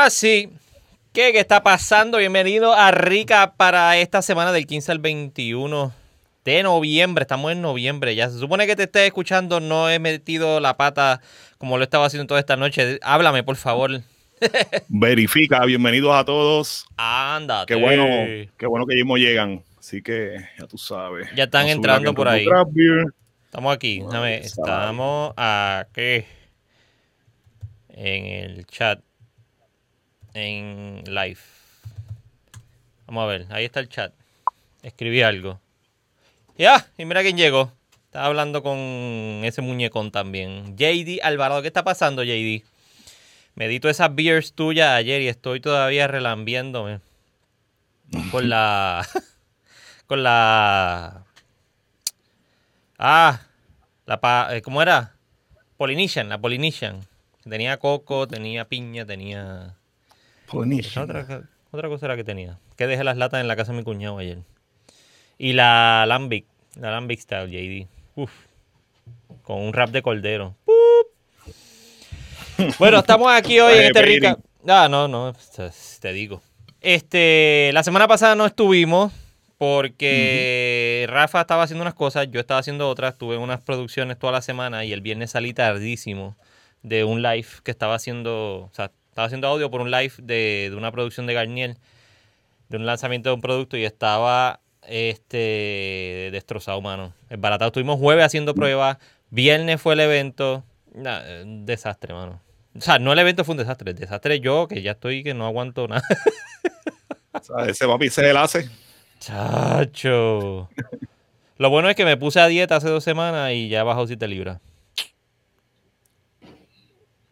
Ahora sí, ¿qué, ¿qué está pasando? Bienvenido a Rica para esta semana del 15 al 21 de noviembre. Estamos en noviembre. Ya se supone que te estés escuchando. No he metido la pata como lo estaba haciendo toda esta noche. Háblame, por favor. Verifica, bienvenidos a todos. Anda. Qué bueno, qué bueno que mismo llegan. Así que ya tú sabes. Ya están entrando por ahí. Estamos aquí. Bueno, estamos aquí. En el chat. En live. Vamos a ver. Ahí está el chat. Escribí algo. Ya, y mira quién llegó. Estaba hablando con ese muñecón también. JD Alvarado. ¿Qué está pasando, JD? Me di todas esas beers tuyas ayer y estoy todavía relambiéndome. Con la. con la. Ah, la pa- eh, ¿cómo era? Polynesian, la Polynesian. Tenía coco, tenía piña, tenía. Buenísimo. Otra, otra cosa era que tenía. Que dejé las latas en la casa de mi cuñado ayer. Y la Lambic, la Lambic Style JD. Uf. Con un rap de cordero. ¡Pup! Bueno, estamos aquí hoy en este rica. Ah, no, no, te- te digo. Este, la semana pasada no estuvimos porque Rafa estaba haciendo unas cosas, yo estaba haciendo otras, tuve unas producciones toda la semana y el viernes salí tardísimo de un live que estaba haciendo, o sea, estaba haciendo audio por un live de, de una producción de Garnier, de un lanzamiento de un producto y estaba este destrozado, mano. Baratado. Estuvimos jueves haciendo pruebas, viernes fue el evento, Nah, un desastre, mano. O sea, no el evento fue un desastre, el desastre yo, que ya estoy que no aguanto nada. O sea, ese papi el hace. Chacho. Lo bueno es que me puse a dieta hace dos semanas y ya bajó 7 libras.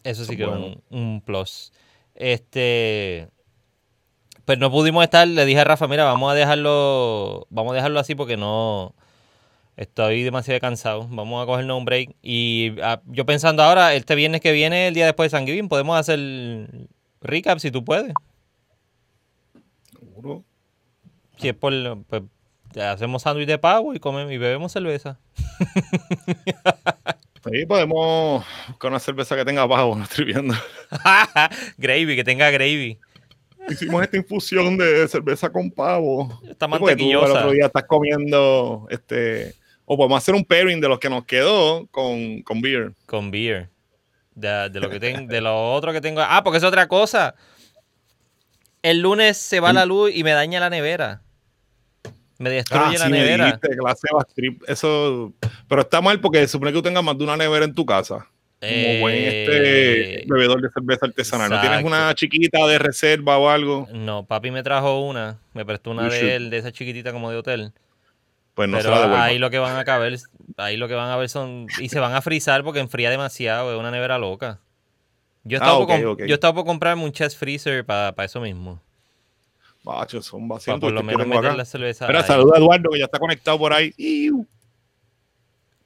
Eso sí que es un, un plus. Este. Pues no pudimos estar, le dije a Rafa, mira, vamos a dejarlo. Vamos a dejarlo así porque no. Estoy demasiado cansado. Vamos a cogernos un break. Y ah, yo pensando ahora, este viernes que viene, el día después de San Giving, podemos hacer recap si tú puedes. Seguro. Si es por. Pues, hacemos sándwich de pavo y comemos y bebemos cerveza. Sí, podemos con una cerveza que tenga bajo, no estoy viendo. gravy, que tenga gravy. Hicimos esta infusión de cerveza con pavo. Está porque tú el mantequillosa. otro día estás comiendo este. O podemos hacer un pairing de los que nos quedó con, con beer. Con beer. De, de lo que tengo, de lo otro que tengo. Ah, porque es otra cosa. El lunes se va la luz y me daña la nevera. Me destruye la Ah, sí, me nevera. dijiste, clase Bastrip, Eso. Pero está mal porque se supone que tú tengas más de una nevera en tu casa. Como buen este Eh, bebedor de cerveza artesanal. ¿No tienes una chiquita de reserva o algo? No, papi me trajo una. Me prestó una You de should. él, de esa chiquitita como de hotel. Pues no se Pero la devuelvas. ahí lo que van a caber, ahí lo que van a ver son. Y se van a frizar porque enfría demasiado, es una nevera loca. Yo Ah, estaba, por, com- ok. yo estaba por comprarme un chest freezer para eso mismo. Bacho, son vacíos. por lo menos meter la cerveza. Espera, saluda a Eduardo que ya está conectado por ahí. Iu.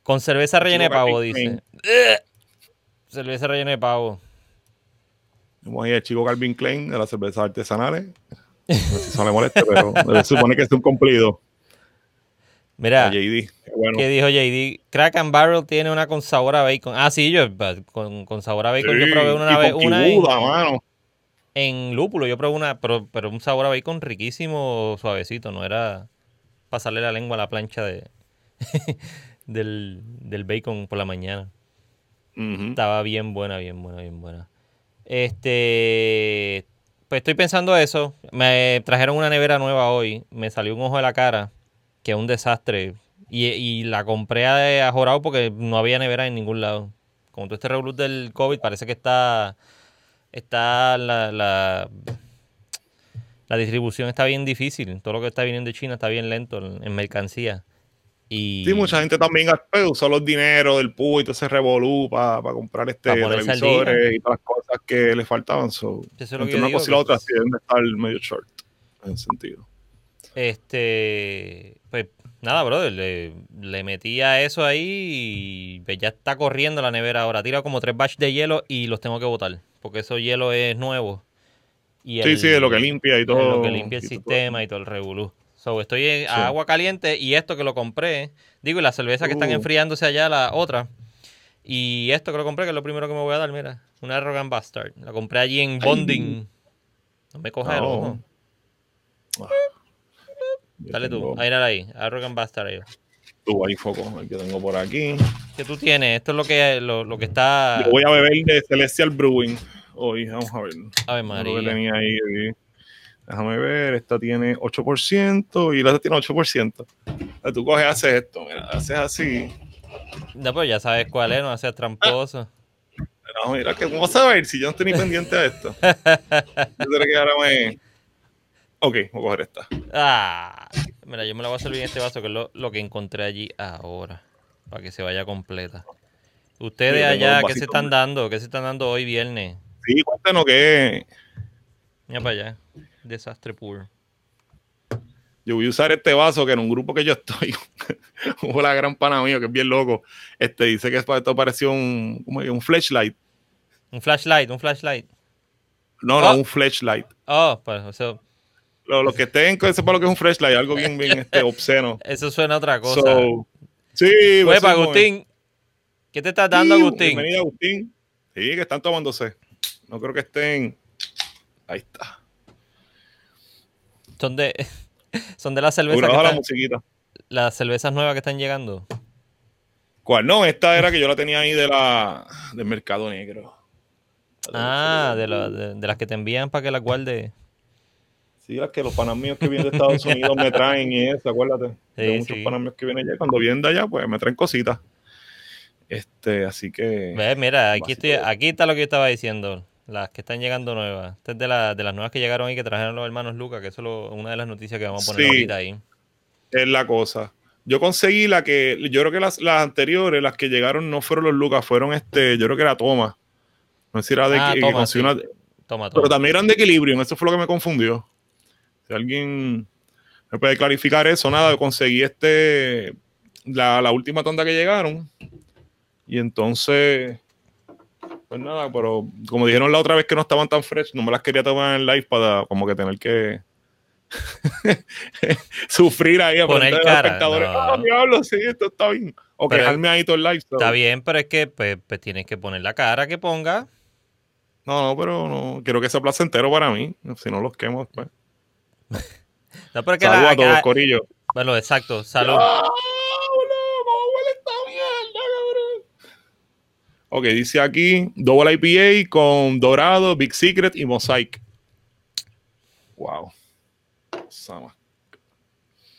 Con cerveza rellena de pavo, dice. Cerveza rellena de pavo. Tenemos ahí al chico Calvin Klein de las cervezas artesanales. No sé si eso le molesta, pero se supone que es un cumplido. Mira, A JD. Qué bueno. ¿qué dijo JD? Crack and Barrel tiene una con sabor a bacon. Ah, sí, yo con, con sabor a bacon yo probé una y vez una mano. En lúpulo. Yo probé una, pero, pero un sabor a bacon riquísimo, suavecito. No era pasarle la lengua a la plancha de del, del bacon por la mañana. Estaba bien buena, bien buena, bien buena. Este, pues estoy pensando eso. Me trajeron una nevera nueva hoy. Me salió un ojo de la cara, que es un desastre. Y, y la compré a, a jorado porque no había nevera en ningún lado. Con todo este revolú del COVID, parece que está, está la, la, la distribución está bien difícil. Todo lo que está viniendo de China está bien lento en, en mercancía. Y Sí, mucha gente también pues, usó los dineros del PU y todo ese revolú para comprar este Pa ponerse al televisores y todas las cosas que le faltaban. So, Eso es lo que entre yo una digo, cosa y la otra sí deben de estar medio short en ese sentido. Este, pues nada, brother, le, le metí a eso ahí y pues, ya está corriendo la nevera ahora. Tira como tres batches de hielo y los tengo que botar, porque eso hielo es nuevo. Y Sí, el- sí, de lo que limpia y todo. Lo que limpia el y todo. sistema y todo el revolú. So, estoy en Sí. a agua caliente y esto que lo compré, digo, y la cerveza que están Uh. enfriándose allá, la otra. Y esto que lo compré, que es lo primero que me voy a dar, mira, una Rogan Bastard. La compré allí en Bonding. No me coja el No. ojo. Ah. Dale tú. Ahí, ahí. Arrogant Bastard. ahí. Tú ahí, foco, el que tengo por aquí. ¿Qué tú tienes? Esto es lo que, lo, lo que está. Yo voy a beber de Celestial Brewing hoy. Vamos a ver. Lo que María. tenía ahí, ahí. Déjame ver. Esta tiene 8% y la otra tiene 8%. Entonces, Tú coges, haces esto. Mira, haces así. No, pues ya sabes cuál es, no seas tramposo. No, mira, que ¿cómo saber si yo no estoy ni pendiente de esto? Yo creo que ahora me. Ok, voy a coger esta. Ah, mira, yo me la voy a servir en este vaso, que es lo, lo que encontré allí ahora. Para que se vaya completa. Ustedes Sí, allá, ¿qué se están dando? ¿Qué se están dando hoy viernes? Sí, cuéntanos que Mira para allá. Desastre puro. yo voy a usar este vaso que en un grupo que yo estoy, hubo la gran pana mío que es bien loco. Este dice que esto pareció un, ¿cómo es? un flashlight. Un flashlight, un flashlight. No, no, Ah. un flashlight. Oh, pues eso, Lo, lo que estén, que sepa lo que es un flashlight, algo bien, bien este, obsceno. eso suena a otra cosa. So, sí, Oye, pues, para sí, Agustín, ¿qué te estás dando, Sí, Agustín? Bienvenido, Agustín. Sí, que están tomándose. No creo que estén. Ahí está. Son de, son de las cervezas, que la las cervezas nuevas que están llegando. ¿Cuál? No, esta era que yo la tenía ahí de la del mercado negro. Ah, de, la- de- de las que te envían para que las guarde. Sí, las que los panas míos que vienen de Estados Unidos me traen y eso, acuérdate. Sí, Tengo muchos sí. panas míos que vienen allá. Cuando vienen de allá, pues me traen cositas. Este, así que. Ve, mira, aquí, estoy, aquí está lo que yo estaba diciendo. Las que están llegando nuevas. Esta es de, la- de las nuevas que llegaron ahí que trajeron los hermanos Lucas, que eso es una de las noticias que vamos a poner Sí. ahorita ahí. Es la cosa. Yo conseguí la que. Yo creo que las, las anteriores, las que llegaron, no fueron los Lucas, fueron este. Yo creo que era Toma. No sé si era de Ah, que, que Toma, conseguí sí. una- Toma, toma. Pero también eran de Equilibrium, eso fue lo que me confundió. Si alguien me puede clarificar eso, nada, conseguí este la, la última tanda que llegaron. Y entonces, pues nada, pero como dijeron la otra vez que no estaban tan fresh, no me las quería tomar en live para como que tener que sufrir ahí a Poner los cara, espectadores. no. "Ah, diablo, sí, esto está bien. O Pero- quejarme ahí todo el live. Está bien, pero es que pues, pues tienes que poner la cara que ponga. No, no, pero no, quiero que sea placentero para mí. Si no los quemo después. No, pero que Saludos la- a todos, acá- Corillo. bueno, exacto, salud. ¡Ah, boludo! ¿Cómo huele esta mierda, cabrón? Ok, dice aquí Double IPA con Dorado, Big Secret y Mosaic. Wow. Sama.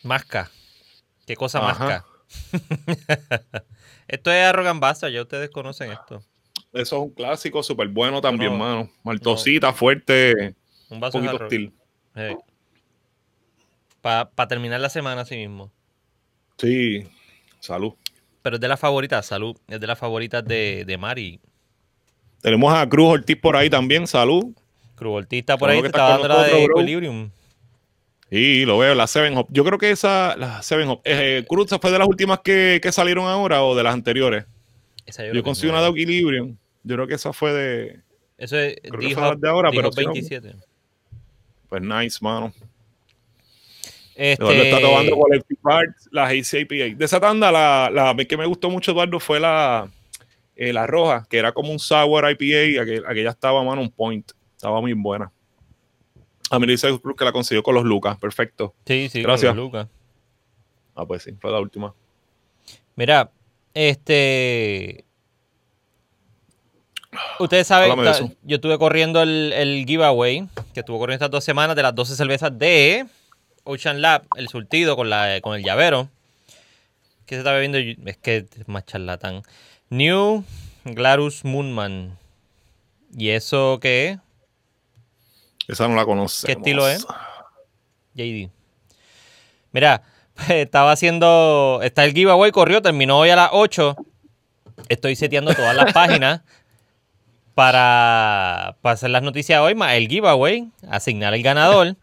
Masca. ¿Qué cosa Ajá. masca? esto es Arrogant Bastard, ya ustedes conocen esto. Eso es un clásico súper bueno también, No, mano. Maltosita, fuerte, Un un vaso de poquito hostil. Para terminar la semana así mismo. Sí, salud. Pero es de las favoritas, salud. Es de las favoritas de, de Mari. Tenemos a Cruz Ortiz por ahí también, salud. Cruvoltista por Seguro ahí que te estás está dando la de. Equilibrium. Sí, lo veo, la Seven Hop. Yo creo que esa, la Seven Hop. Eh, Cruz fue de las últimas que, que salieron ahora o de las anteriores. Esa Yo, es consigo una de. Equilibrium. Yo creo que esa fue de. Eso es creo que fue de ahora, pero D-Hop si no- 27. Pues nice, mano. Este, Eduardo está tomando Collective Arts, la IPA. De esa tanda, la, la que me gustó mucho, Eduardo, fue la, eh, la roja, que era como un sour IPA. Aquella, aquella estaba, mano, un point. Estaba muy buena. A mí dice que la consiguió con los Lucas. Perfecto. Sí, sí, Gracias. con Lucas. Ah, pues sí, fue la última. Mira, este. Ustedes saben, yo estuve corriendo el, el giveaway, que estuvo corriendo estas dos semanas de las 12 cervezas de Ocean Lab, el surtido con, la, con el llavero. ¿Qué se está bebiendo? Es que es más charlatán. New Glarus Moonman. ¿Y eso qué es? Esa no la conocemos. ¿Qué estilo es? JD. Mira, estaba haciendo. Está el giveaway, corrió, terminó hoy a las 8. Estoy seteando todas las páginas para, para hacer las noticias hoy, más el giveaway, asignar el ganador.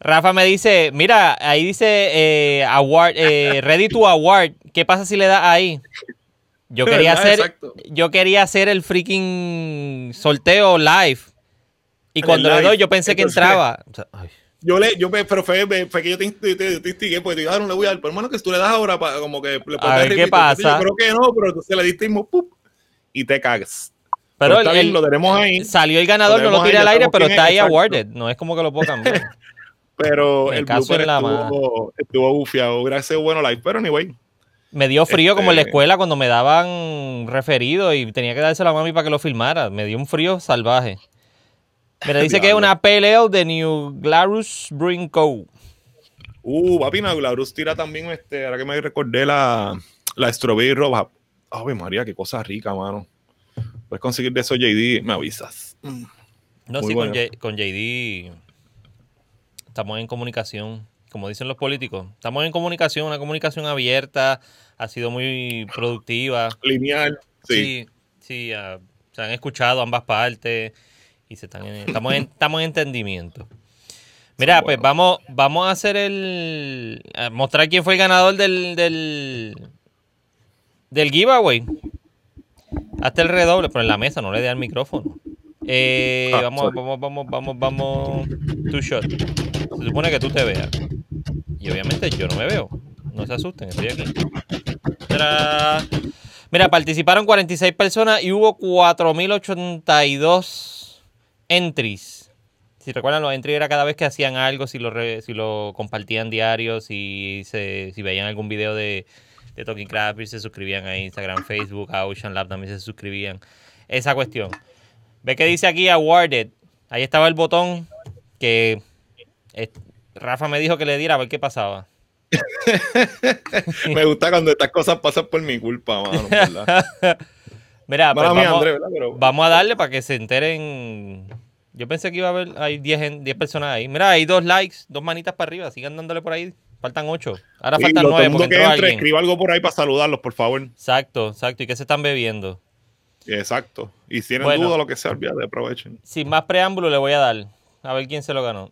Rafa me dice, mira, ahí dice eh, award, eh, ready to award. ¿Qué pasa si le das ahí? Yo quería hacer, Exacto. yo quería hacer el freaking sorteo live. Y cuando le doy, yo pensé que entraba. Ay. Yo le, yo me, pero fue, fue que yo te, te, te, te instigué, porque te dije, ah, no le voy a dar, pero hermano, que tú le das ahora para como que le A ver qué pasa. Yo creo que no, pero entonces le diste mismo, ¡pup! y te cagas. Pero el- bien, el- lo tenemos ahí. Salió el ganador, Lo no lo tiré al aire, pero está es, ahí exacto. awarded. No es como que lo puedo cambiar. Pero Me el caso blooper en la estuvo, estuvo bufiado. Sido bueno live. Pero anyway. Me dio frío como en la Este- escuela cuando me daban referido y tenía que dárselo a mami para que lo filmara. Me dio un frío salvaje. Mira, dice que es una PLL de New Glarus Brewing Co. Uh, papi, Nauglarus tira también, este, ahora que me recordé la, la Strawberry Roja. Ave María, qué cosa rica, mano. Puedes conseguir de eso JD, me avisas. No, Muy sí, bueno. con, J- con JD estamos en comunicación, como dicen los políticos. Estamos en comunicación, una comunicación abierta, ha sido muy productiva. Lineal, sí. Sí, sí, ah, se han escuchado ambas partes y se están en- estamos, en, estamos en entendimiento. Mira, pues vamos, vamos a hacer el. a mostrar quién fue el ganador del. del, del giveaway. Hasta el redoble, pero en la mesa, no le dé al micrófono. Eh, Ah, vamos, vamos, vamos, vamos, vamos. Two shot. Se supone que tú te veas. Y obviamente yo no me veo. No se asusten, estoy aquí. Mira, participaron 46 personas y hubo 4.082 entries. Si recuerdan, los entries era cada vez que hacían algo, si lo, si lo compartían diario, si, se, si veían algún video de, de Talking Craft y se suscribían a Instagram, Facebook, a Ocean Lab también se suscribían. Esa cuestión. Ve que dice aquí Awarded. Ahí estaba el botón que Rafa me dijo que le diera a ver qué pasaba. Me gusta cuando estas cosas pasan por mi culpa, mano. ¿verdad? Mira, pues vamos, André, ¿verdad? Pero, vamos a darle para que se enteren. Yo pensé que iba a haber, hay 10, gen- 10 personas ahí. Mira, hay dos likes, dos manitas para arriba. Sigan dándole por ahí. Faltan 8. Ahora Sí, faltan lo- todo 9 el mundo porque que entró entre, alguien. escriba algo por ahí para saludarlos, por favor. Exacto, exacto. ¿Y qué se están bebiendo? Exacto. Y si tienen Bueno. duda, lo que sea, olvídate, aprovechen. Sin más preámbulo, le voy a dar. A ver quién se lo ganó.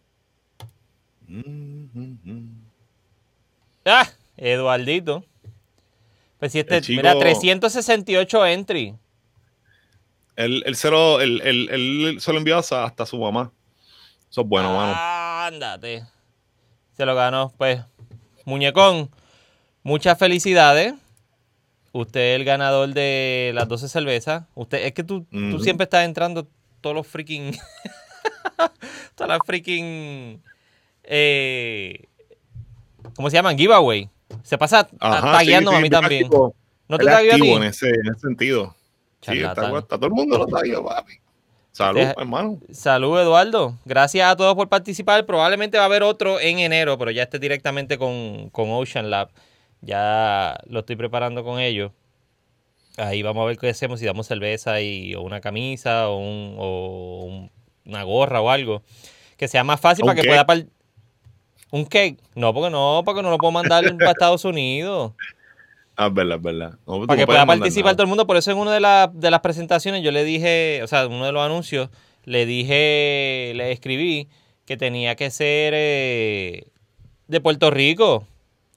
Mm, mm, mm. ¡Ah! Eduardito. Pues si este, chico- mira, 368 entry. Él, él se lo, él, él- él se lo envió hasta, hasta su mamá. Eso es bueno, mano. Ándate. Se lo ganó. Pues, muñecón, muchas felicidades. Usted es el ganador de las 12 cervezas. Usted, es que tú, tú siempre estás entrando todos los freaking. todas las freaking. Eh, ¿Cómo se llaman? Giveaway. Se pasa Ajá, tagueándome sí, a mí también. activo. ¿No te tagueó a ti? en ese, en ese sentido. Sí, está, todo el mundo lo tagueó, papi. Salud, Deja- hermano. Salud, Eduardo. Gracias a todos por participar. Probablemente va a haber otro en enero, pero ya esté directamente con, con Ocean Lab. Ya lo estoy preparando con ellos. Ahí vamos a ver qué hacemos, si damos cerveza y, o una camisa o, un- o un- una gorra o algo. Que sea más fácil ¿Un para que pueda... ¿Un cake? No, porque no, porque no lo puedo mandar para Estados Unidos. Ah, es verdad, es verdad. No, Para que pueda participar nada. todo el mundo. Por eso en una de, las- de las presentaciones yo le dije, o sea, uno de los anuncios, le dije, le escribí que tenía que ser eh, de Puerto Rico.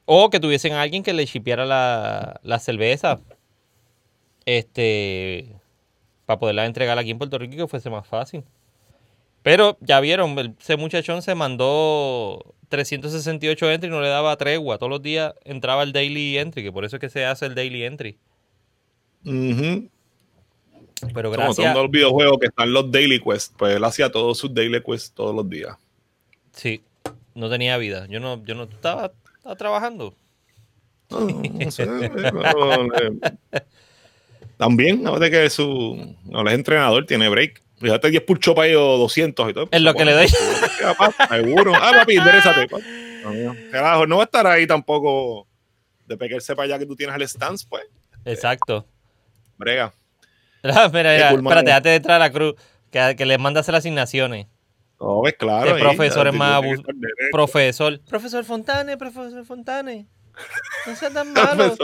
O que tuviesen a alguien que le shipeara la, la cerveza. Este. Para poderla entregar aquí en Puerto Rico y que fuese más fácil. Pero ya vieron, el- ese muchachón se mandó 368 entry y no le daba tregua. Todos los días entraba el daily entry, que por eso es que se hace el daily entry. Ujú. Pero Como gracias. todos los videojuegos que están los daily quests, pues él hacía todos sus daily quests todos los días. Sí, no tenía vida. Yo no, yo no estaba, estaba trabajando. No, no sé, pero, eh, También, ahora que su no, él es entrenador, tiene break. Fíjate 10 push up ahí o 200 y todo. Es lo que le doy. Seguro. Ah, papi, enderezate. papi. Carajo, no va a estar ahí tampoco de pegarse para allá que tú tienes el stance, pues. Exacto. Brega. Mira, mira, espérate, antes de entrar a la cruz, que, que les manda a hacer asignaciones. No, ves, claro. Ahí, profesor es más. Profesor. Profesor Fontane, profesor Fontane. No sea tan malo.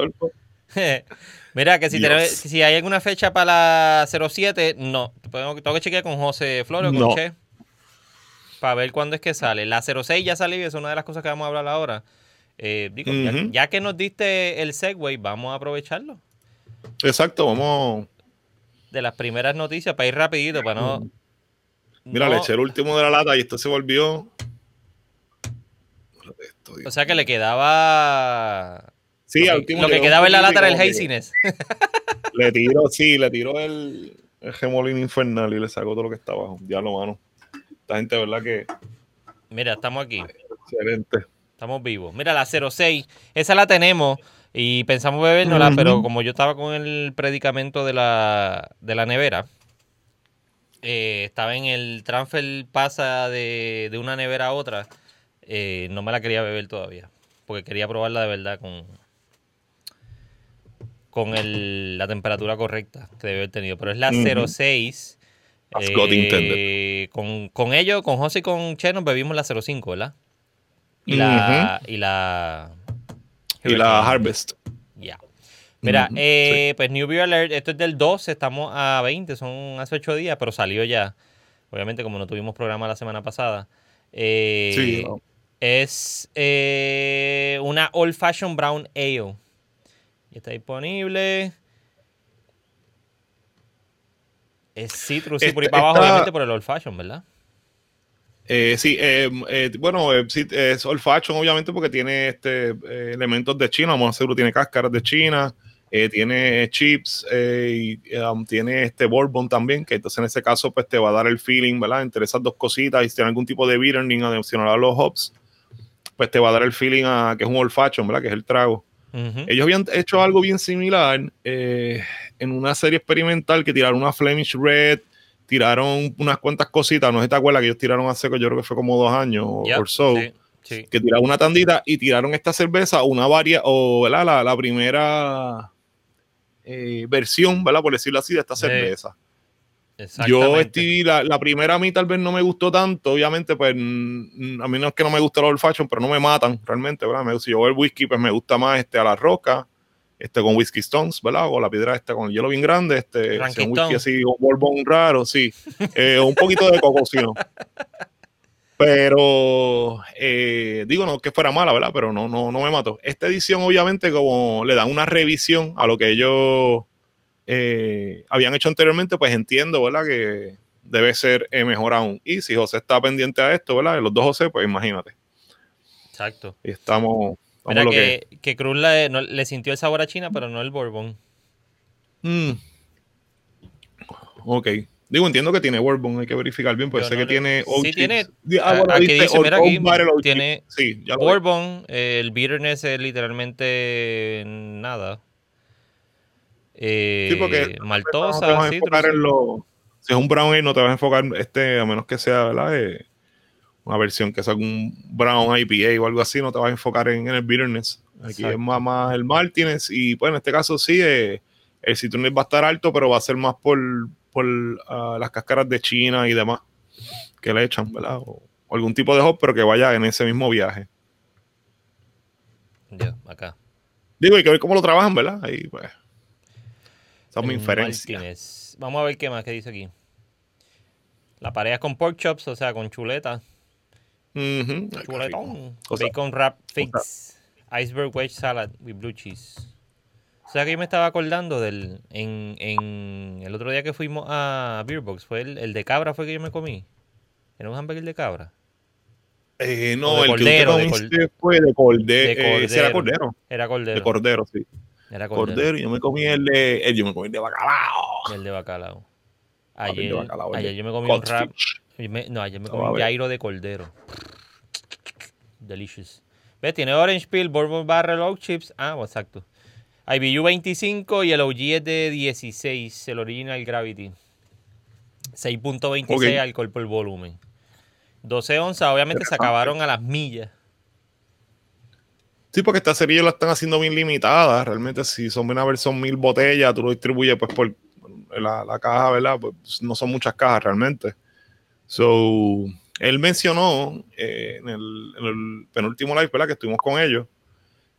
Mira, que si, tenemos- si hay alguna fecha para la 07, no. Tengo, tengo que chequear con José Flores o con No. Che. Para ver cuándo es que sale. La 06 ya salió y es una de las cosas que vamos a hablar ahora. Eh, digo, ya- que nos diste el segue, vamos a aprovecharlo. Exacto, vamos. De las primeras noticias, para ir rapidito, para no... Mira, no- le eché el último de la lata y esto se volvió. Esto. O sea que le quedaba... sí, lo al que, último lo que quedaba en la lata era el haziness. Le tiró, sí, le tiró el. el gemolín infernal y le sacó todo lo que está abajo. Diablo, mano. Esta gente, ¿verdad? Que Mira, estamos aquí. excelente. Estamos vivos. Mira, la 06, esa la tenemos y pensamos bebérnosla, Ujú. pero como yo estaba con el predicamento de la, de la nevera, eh, estaba en el transfer pasa de, de una nevera a otra, eh, no me la quería beber todavía, porque quería probarla de verdad con, con el- la temperatura correcta que debe haber tenido. Pero es la. 06. As God intended. eh, con, con ellos, con José y con Che nos bebimos la 05, ¿verdad? Y la. Y la. Y la. Harvest. Ya. Mira, eh, pues New Beer Alert, esto es del 12, estamos a 20, son hace 8 días, pero salió ya. Obviamente, como no tuvimos programa la semana pasada. Eh, Sí, no. Es eh, una Old Fashioned Brown Ale. Y está disponible. Es citrus y por ahí para abajo, obviamente, por el Old Fashioned, ¿verdad? Eh, sí, eh, eh, bueno, sí, es old fashion, obviamente, porque tiene este, elementos de China, vamos a seguro, tiene cáscaras de China, tiene chips, y, um, tiene este bourbon también, que entonces en ese caso, pues te va a dar el feeling, ¿verdad? Entre esas dos cositas, y si tiene algún tipo de bittering adicional a los hops, pues te va a dar el feeling a que es un old fashion, ¿verdad? Que es el trago. Ellos habían hecho algo bien similar eh, en una serie experimental que tiraron una Flemish Red, tiraron unas cuantas cositas, no sé si te acuerdas que ellos tiraron hace, yo creo que fue como dos años o so, sí, sí. que tiraron una tandita y tiraron esta cerveza, una varia, o. La, la primera eh, versión, ¿verdad? Por decirlo así, de esta cerveza. Yo estoy, la, la primera a mí tal vez no me gustó tanto, obviamente, pues a mí no es que no me gusta el old fashion, pero no me matan realmente, ¿verdad? Me, si yo veo el whisky, pues me gusta más este a la roca, este con whisky stones, ¿verdad? O la piedra esta con el hielo bien grande, este, si un whisky así, un bourbon raro, sí, Eh, un poquito de cocosino. Pero eh, digo, no que fuera mala, ¿verdad? Pero no, no, no me mató. Esta edición, obviamente, como le dan una revisión a lo que ellos eh, habían hecho anteriormente, pues entiendo, ¿verdad? Que debe ser eh, mejor aún. Y si José está pendiente a esto, ¿verdad? Los dos José, pues imagínate. Exacto. Y estamos, estamos Mira lo que... que, que Cruz le, no- le sintió el sabor a China, pero no el Bourbon. Mm. Ok. Digo, entiendo que tiene Bourbon, hay que verificar bien, pues sé no que tiene Sí tiene- ah, bueno, aquí dice mira tiene. Sí. Bourbon, eh, el bitterness es literalmente nada. Eh, Sí, porque no maltosa, te vas a en lo- si es un brown ale, no te vas a enfocar este, a menos que sea, ¿verdad? Eh, una versión que sea un brown IPA o algo así, no te vas a enfocar en, en el bitterness. Aquí Exacto. es más, más el Martínez y pues en este caso sí, eh, el citronés va a estar alto, pero va a ser más por, por ah, las cáscaras de China y demás que le echan, ¿verdad? O, o algún tipo de hop, pero que vaya en ese mismo viaje. Ya, acá. Digo, hay que ver cómo lo trabajan, ¿verdad? Ahí pues. Esa es mi inferencia. Martínez. Vamos a ver qué más que dice aquí. La pareja con pork chops, o sea, con chuleta. Bacon wrap figs. Iceberg wedge salad with blue cheese. O sea que yo me estaba acordando del. En, en el otro día que fuimos a Beer Box, fue el, el de cabra fue que yo me comí. Era un hamburger de cabra. Eh, no, de el cordero, que te comiste fue de cordero. de Eh, ese era cordero. cordero. Era cordero. De cordero, sí. Era cordero. Yo me comí el de. el- yo me comí el de bacalao. El de bacalao. El de Ayer, bacalao, ayer yo me comí un rap. me- no, ayer me comí un gyro de cordero. Delicious. ¿Ves? Tiene Orange Peel, Bourbon Barrel Oak Chips. Ah, exacto. IBU 25 y el OG es de 16, el Original Gravity. 6.26 Ok. alcohol por volumen. 12 onzas, obviamente se acabaron a las millas. Sí, porque esta serie la están haciendo bien limitada. Realmente, si son una versión mil botellas, tú lo distribuyes pues por la, la caja, ¿verdad? Pues no son muchas cajas realmente. So, él mencionó eh, en, el, en el penúltimo live, ¿verdad? Que estuvimos con ellos,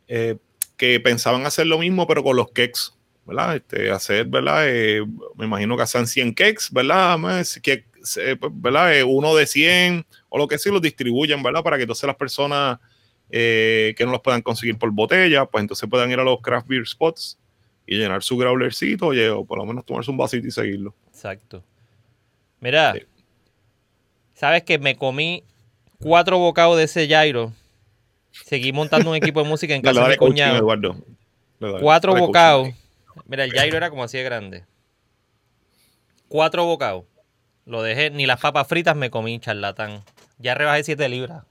eh, que pensaban hacer lo mismo, pero con los cakes, ¿verdad? Este, hacer, ¿verdad? Eh, me imagino que hacen 100 cakes, ¿verdad? Que, pues, uno de 100 o lo que sea, los distribuyen, ¿verdad? Para que entonces las personas eh, que no los puedan conseguir por botella, pues entonces puedan ir a los craft beer spots y llenar su growlercito, oye, o por lo menos tomarse un vasito y seguirlo. Exacto. Mira, Sí. ¿sabes que me comí cuatro bocados de ese gyro? Seguí montando un equipo de música en casa de mi cuñado. Eduardo. Dale, dale, Cuatro dale bocados. Mira, el gyro era como así de grande. cuatro bocados. Lo dejé, ni las papas fritas me comí, charlatán. Ya rebajé 7 libras.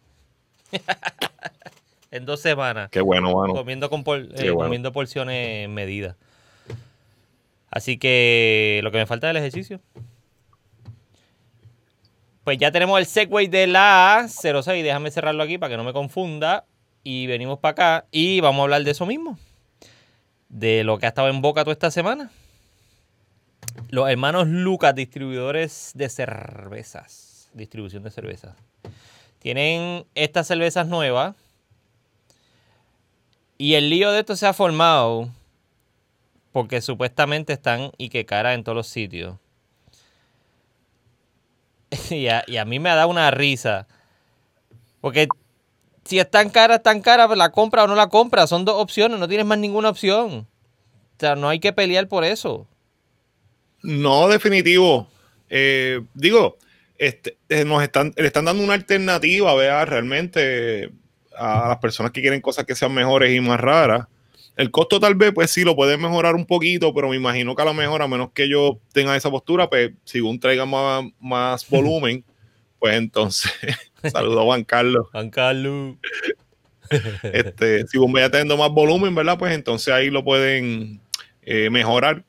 en dos semanas. Qué bueno, mano. Comiendo, con por- eh, bueno. comiendo porciones medidas. Así que lo que me falta es el ejercicio. Pues ya tenemos el segue de la 06. Déjame cerrarlo aquí para que no me confunda. Y venimos para acá y vamos a hablar de eso mismo. De lo que ha estado en boca toda esta semana. Los hermanos Lucas, distribuidores de cervezas. Distribución de cervezas. Tienen estas cervezas nuevas. Y el lío de esto se ha formado porque supuestamente están y que cara en todos los sitios. y, a, mí me ha dado una risa. Porque si están caras, están caras, pues la compra o no la compra. Son dos opciones, no tienes más ninguna opción. O sea, no hay que pelear por eso. No, definitivo. Eh, digo, este, eh, nos están, le están dando una alternativa, vea, realmente a las personas que quieren cosas que sean mejores y más raras. El costo tal vez, pues sí, lo pueden mejorar un poquito, pero me imagino que a lo mejor, a menos que yo tenga esa postura, pues según traiga más, más volumen, pues entonces, saludo a Juan Carlos. Juan Carlos. Este, si vaya teniendo más volumen, ¿verdad? Pues entonces ahí lo pueden eh, mejorar.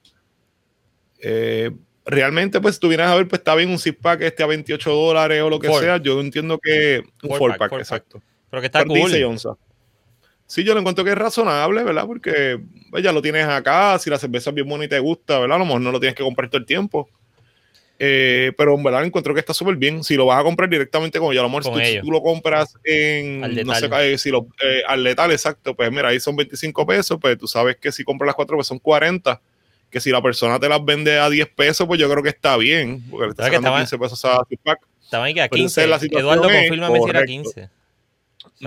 Eh, realmente, pues, si tú vienes a ver, pues está bien un six pack este a 28 dólares o lo que Four. sea. Yo entiendo que un Four four pack, pack. Pero que está Por 16 cool. onzas. Sí, yo lo encuentro que es razonable, ¿verdad? Porque pues, ya lo tienes acá, si la cerveza es bien buena y te gusta, ¿verdad? A lo mejor no lo tienes que comprar todo el tiempo. Eh, pero en verdad encuentro que está súper bien. Si lo vas a comprar directamente con ellos, a lo mejor si tú, lo compras en, Al no sé, letal. eh, si lo, eh, al letal, exacto, pues mira, ahí son 25 pesos, pues tú sabes que si compras las cuatro, pues son 40. Que si la persona te las vende a 10 pesos, pues yo creo que está bien, porque le está ¿Sabes que sacando estaba- 15 pesos a pack. Estaban ahí que a Pero 15. esa es la Eduardo, confírmame si era correcto. 15.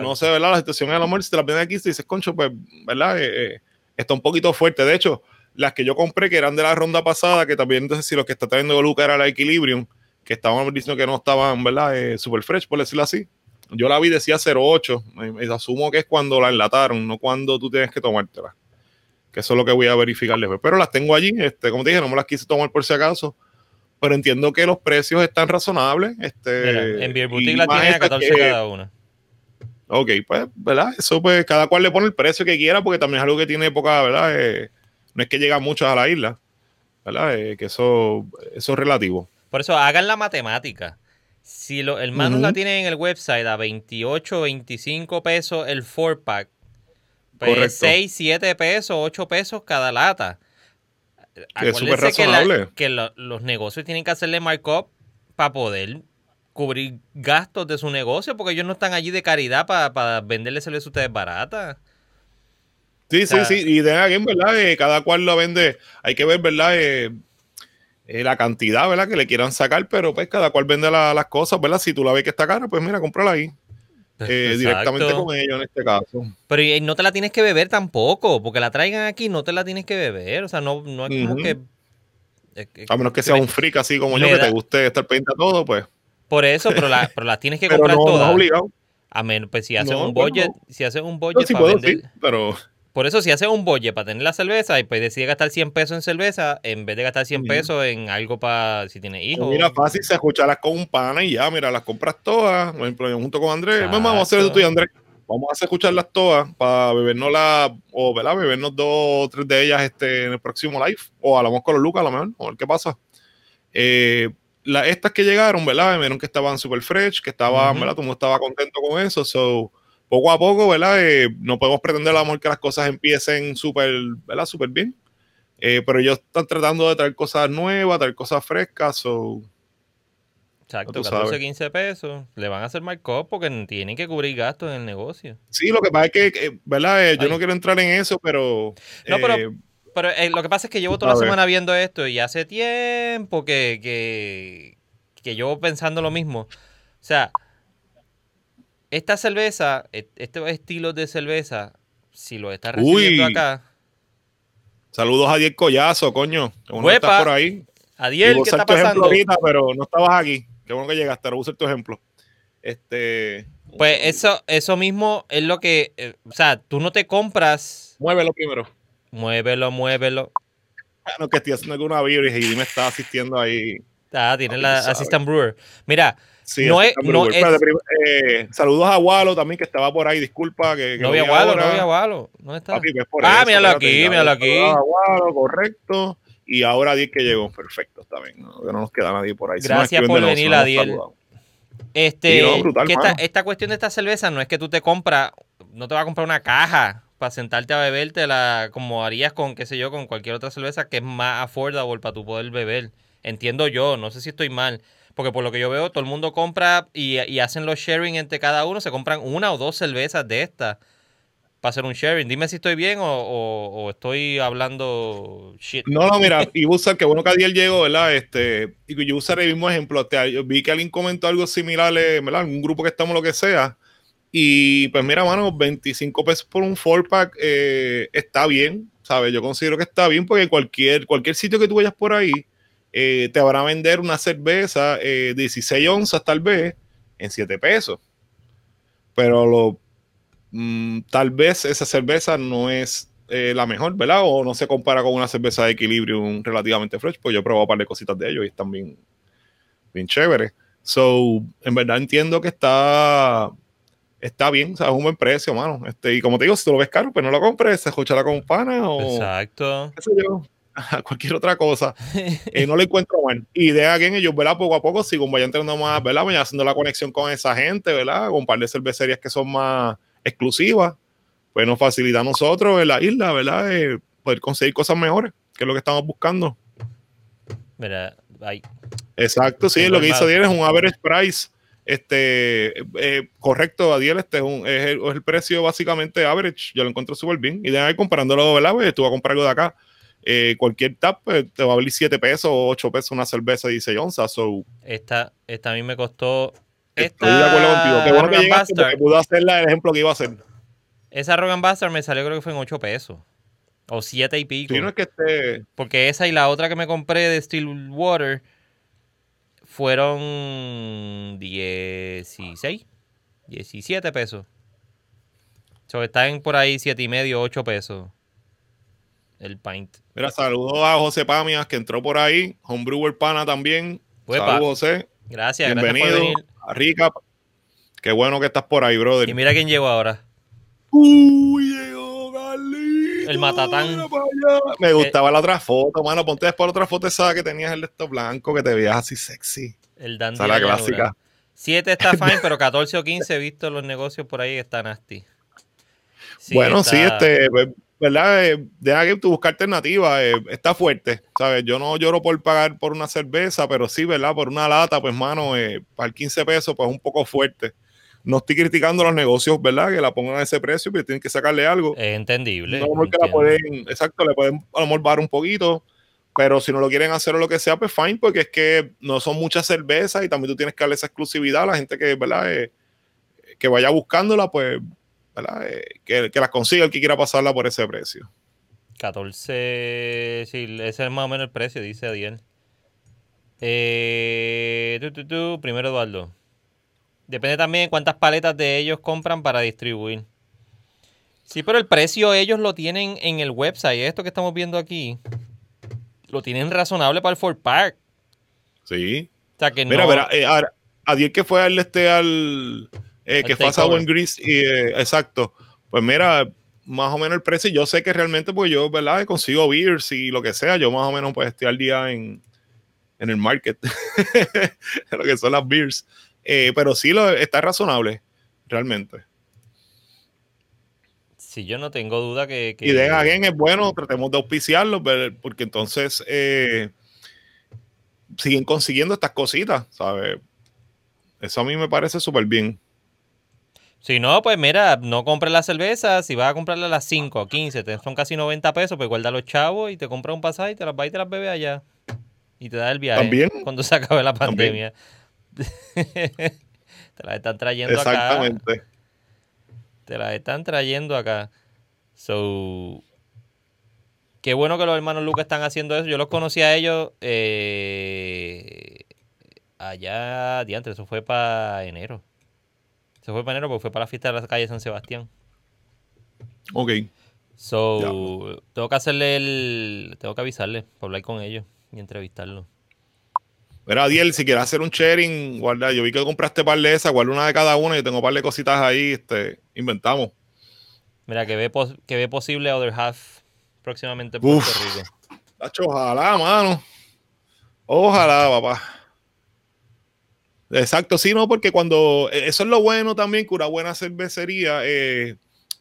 No sé, ¿verdad? La situación a lo mejor si te la venden aquí, te dices, concho, pues, ¿verdad? Eh, eh, está un poquito fuerte. De hecho, las que yo compré, que eran de la ronda pasada, que también, entonces, si lo que está trayendo Luca era la Equilibrium, que estaban diciendo que no estaban, ¿verdad? Eh, super fresh, por decirlo así. Yo la vi, decía 08. Eh, asumo que es cuando la enlataron, no cuando tú tienes que tomártela. Que eso es lo que voy a verificar después. Pero las tengo allí, este, como te dije, no me las quise tomar por si acaso. Pero entiendo que los precios están razonables. Este, Mira, en Beer y Boutique la tienen a esta 14 que- cada una. Ok, pues, ¿verdad? Eso pues cada cual le pone el precio que quiera porque también es algo que tiene poca, ¿verdad? Eh, no es que llegan muchos a la isla, ¿verdad? Eh, que eso, eso es relativo. Por eso hagan la matemática. Si los hermanos Ujú. la tienen en el website a 28, 25 pesos el 4 pack, pues Correcto. 6, 7 pesos, 8 pesos cada lata. Que es Acuérdense súper que la- razonable. que lo- los negocios tienen que hacerle markup para poder cubrir gastos de su negocio, porque ellos no están allí de caridad para venderles cerveza a ustedes barata. Sí, O sea- sí, sí. Y de again, ¿verdad? Eh, cada cual lo vende. Hay que ver, ¿verdad? Eh, eh, la cantidad, ¿verdad? Que le quieran sacar, pero pues cada cual vende la- las cosas, ¿verdad? Si tú la ves que está cara, pues mira, cómprala ahí. Eh, directamente con ellos en este caso. Pero y no te la tienes que beber tampoco, porque la traigan aquí, no te la tienes que beber. O sea, no, no es como que. es A menos que sea un freak así como yo, que te guste estar pendiente a todo, pues. Por eso, pero, la, pero las tienes que Pero comprar no, no todas. es obligado. A menos, pues si haces No, un bueno, budget, no. si haces un budget sí para puedo, vender. sí, pero. Por eso, si haces un budget para tener la cerveza y pues decides gastar 100 pesos en cerveza, en vez de gastar 100 Ujú. pesos en algo para si tienes hijos. Mira, fácil se escucharlas con un pana y ya, mira, las compras todas. Por ejemplo, junto con Andrés, Exacto. vamos a hacer eso tú y Andrés. Vamos a escucharlas todas para bebernos la, o ¿verdad? bebernos dos o tres de ellas este, en el próximo live. O hablamos con los Lucas, a lo mejor, a ver qué pasa. Eh, la- estas que llegaron, ¿verdad? Me vieron que estaban super fresh, que estaban, Ujú. ¿verdad? Todo el mundo estaba contento con eso. So, poco a poco, ¿verdad? Eh, no podemos pretender a lo mejor que las cosas empiecen súper, ¿verdad? Súper bien. Eh, pero ellos están tratando de traer cosas nuevas, traer cosas frescas. So, Exacto, tú 14, sabes. 15 pesos. Le van a hacer markup porque tienen que cubrir gastos en el negocio. Sí, lo que pasa es que, que, ¿verdad? Eh, yo Ay. no quiero entrar en eso, pero. No, pero- eh, Pero eh, lo que pasa es que llevo toda la semana viendo esto y hace tiempo que, que, que llevo pensando lo mismo. O sea, esta cerveza, e- este estilo de cerveza, si lo estás recibiendo Uy. acá, saludos a Diez Collazo, coño. Huepa. estás por ahí. A ¿qué está pasando? ahorita, pero no estabas aquí. Qué bueno que llegaste, voy a usar tu ejemplo. Este. Pues eso, eso mismo es lo que, eh, o sea, tú no te compras, Muévelo primero. Muévelo, muévelo. no, que estoy haciendo alguna vibra y me está asistiendo ahí. Ah, tiene la Assistant Brewer. Mira, Sí, no es, no es, eh, saludos a Walo también, que estaba por ahí, disculpa. Que, que no había Walo, no había Walo. ¿Dónde está? Papi, pues ah, eso, míralo aquí, míralo aquí. A Walo, correcto. Y ahora Adiel que llegó, perfecto, está bien. No, no nos queda nadie por ahí. Gracias por venir, Adiel. Este, no, brutal, que esta, esta, cuestión de esta cerveza no es que tú te compras, no te vas a comprar una caja para sentarte a bebértela como harías con, qué sé yo, con cualquier otra cerveza que es más affordable para tu poder beber. Entiendo yo, no sé si estoy mal. Porque por lo que yo veo, todo el mundo compra y, hacen los sharing entre cada uno. Se compran una o dos cervezas de estas para hacer un sharing. Dime si estoy bien o, estoy hablando shit. No, no, mira, y usar, qué bueno que Adiel llegó, ¿verdad? Este, y yo usaré el mismo ejemplo. Te, vi que alguien comentó algo similar, ¿verdad? En un grupo que estamos, lo que sea. Y pues mira, mano, 25 pesos por un 4-pack eh, está bien, ¿sabes? Yo considero que está bien porque cualquier, cualquier sitio que tú vayas por ahí eh, te van a vender una cerveza eh, 16 onzas tal vez en 7 pesos. Pero lo, mm, tal vez esa cerveza no es eh, la mejor, ¿verdad? O no se compara con una cerveza de equilibrio relativamente fresh, pues yo he probado un par de cositas de ellos y están bien, bien chéveres. So, en verdad entiendo que está, está bien, o sea, es un buen precio, mano. Este, y como te digo, si tú lo ves caro, pues no lo compres, se escuchará con pana o... Exacto. Qué sé yo cualquier otra cosa, eh, no lo encuentro mal. Y de alguien ellos, ¿verdad? Poco a poco, si como vayan entrando más, ¿verdad? Vayan haciendo la conexión con esa gente, ¿verdad? Con un par de cervecerías que son más exclusivas, pues nos facilita a nosotros en la isla, ¿verdad? Eh, poder conseguir cosas mejores, que es lo que estamos buscando. Mira, ahí. Exacto, sí, lo que hizo Adiel es un average price. Este, eh, correcto, Adiel, este es, un, es, el, es, el, precio básicamente average. Yo lo encuentro súper bien. Y de ahí comparándolo, ¿verdad? Pues tú vas a comprar algo de acá eh, cualquier tap pues, te va a valer 7 pesos o 8 pesos una cerveza de 16 onzas. So, esta, esta a mí me costó. Estoy de acuerdo contigo. Qué bueno que llegaste porque pudo hacerla el ejemplo que iba a hacer. Esa Rogan Bastard me salió creo que fue en 8 pesos. O 7 y pico. Sí, no es que esté... Porque esa y la otra que me compré de Stillwater fueron 16, 17 pesos. So, están por ahí 7 y medio, 8 pesos el pint. Mira, saludos a José Pamias que entró por ahí, Homebrewer Pana también. Saludos, José. Gracias, Bienvenido. gracias por venir. Rica. Qué bueno que estás por ahí, brother. Y mira quién llegó ahora. Uy. El matatán. Me gustaba la otra foto, mano. Ponte después la otra foto esa que tenías el esto blanco, que te veías así sexy. El dandy. Esa la clásica. 7 está fine, pero 14 o 15 he visto los negocios por ahí que están nasty. Sí, bueno, está... sí, este, pues, ¿verdad? Eh, deja que tú buscar alternativas, eh, está fuerte, ¿sabes? Yo no lloro por pagar por una cerveza, pero sí, ¿verdad? Por una lata, pues, mano, eh, para el 15 pesos, pues, un poco fuerte. No estoy criticando los negocios, ¿verdad? Que la pongan a ese precio, pero tienen que sacarle algo. Es entendible. No, que la pueden, exacto, le pueden a lo mejor bajar un poquito, pero si no lo quieren hacer o lo que sea, pues fine, porque es que no son muchas cervezas y también tú tienes que darle esa exclusividad a la gente que, ¿verdad? Eh, que vaya buscándola, pues eh, que, que, las consiga el que quiera pasarla por ese precio. 14, sí, ese es más o menos el precio, dice Adiel. Eh, tú, tú, tú, primero Eduardo. Depende también de cuántas paletas de ellos compran para distribuir. Sí, pero el precio ellos lo tienen en el website. Esto que estamos viendo aquí, lo tienen razonable para el Ford Park. Sí. O sea que mira, no... mira, eh, Adiel que fue al este al eh, que pasa buen gris y eh, exacto. Pues mira, más o menos el precio, yo sé que realmente, pues yo, ¿verdad? Consigo beers y lo que sea, yo más o menos pues estoy al día en, en el market, lo que son las beers. Eh, pero sí lo, está razonable, realmente. Sí, yo no tengo duda que... que... Y de again es bueno, tratemos de auspiciarlo, porque entonces eh, siguen consiguiendo estas cositas, ¿sabes? Eso a mí me parece súper bien. Si no, pues mira, no compres la cerveza. Si vas a comprarla a las 5 o 15, te son casi 90 pesos, pues guarda los chavos y te compras un pasaje y te las vas y te las bebes allá. Y te da el viaje. ¿También? Cuando se acabe la pandemia. te las están trayendo Exactamente. acá. Te las están trayendo acá. So. Qué bueno que los hermanos Lucas están haciendo eso. Yo los conocí a ellos eh, allá, diantre, eso fue para enero. Se fue para enero porque fue para la fiesta de la calle San Sebastián. Ok. So, tengo que hacerle el. Tengo que avisarle para hablar con ellos y entrevistarlo. Mira, Adiel, si quieres hacer un sharing, guarda. Yo vi que compraste par de esas, guarda una de cada una. y tengo un par de cositas ahí. Este, inventamos. Mira, que ve, que ve posible Other Half próximamente en Puerto Rico. ojalá, mano. Ojalá, papá. Exacto, sí, no, porque cuando. E, eso es lo bueno también, que una buena cervecería. Eh,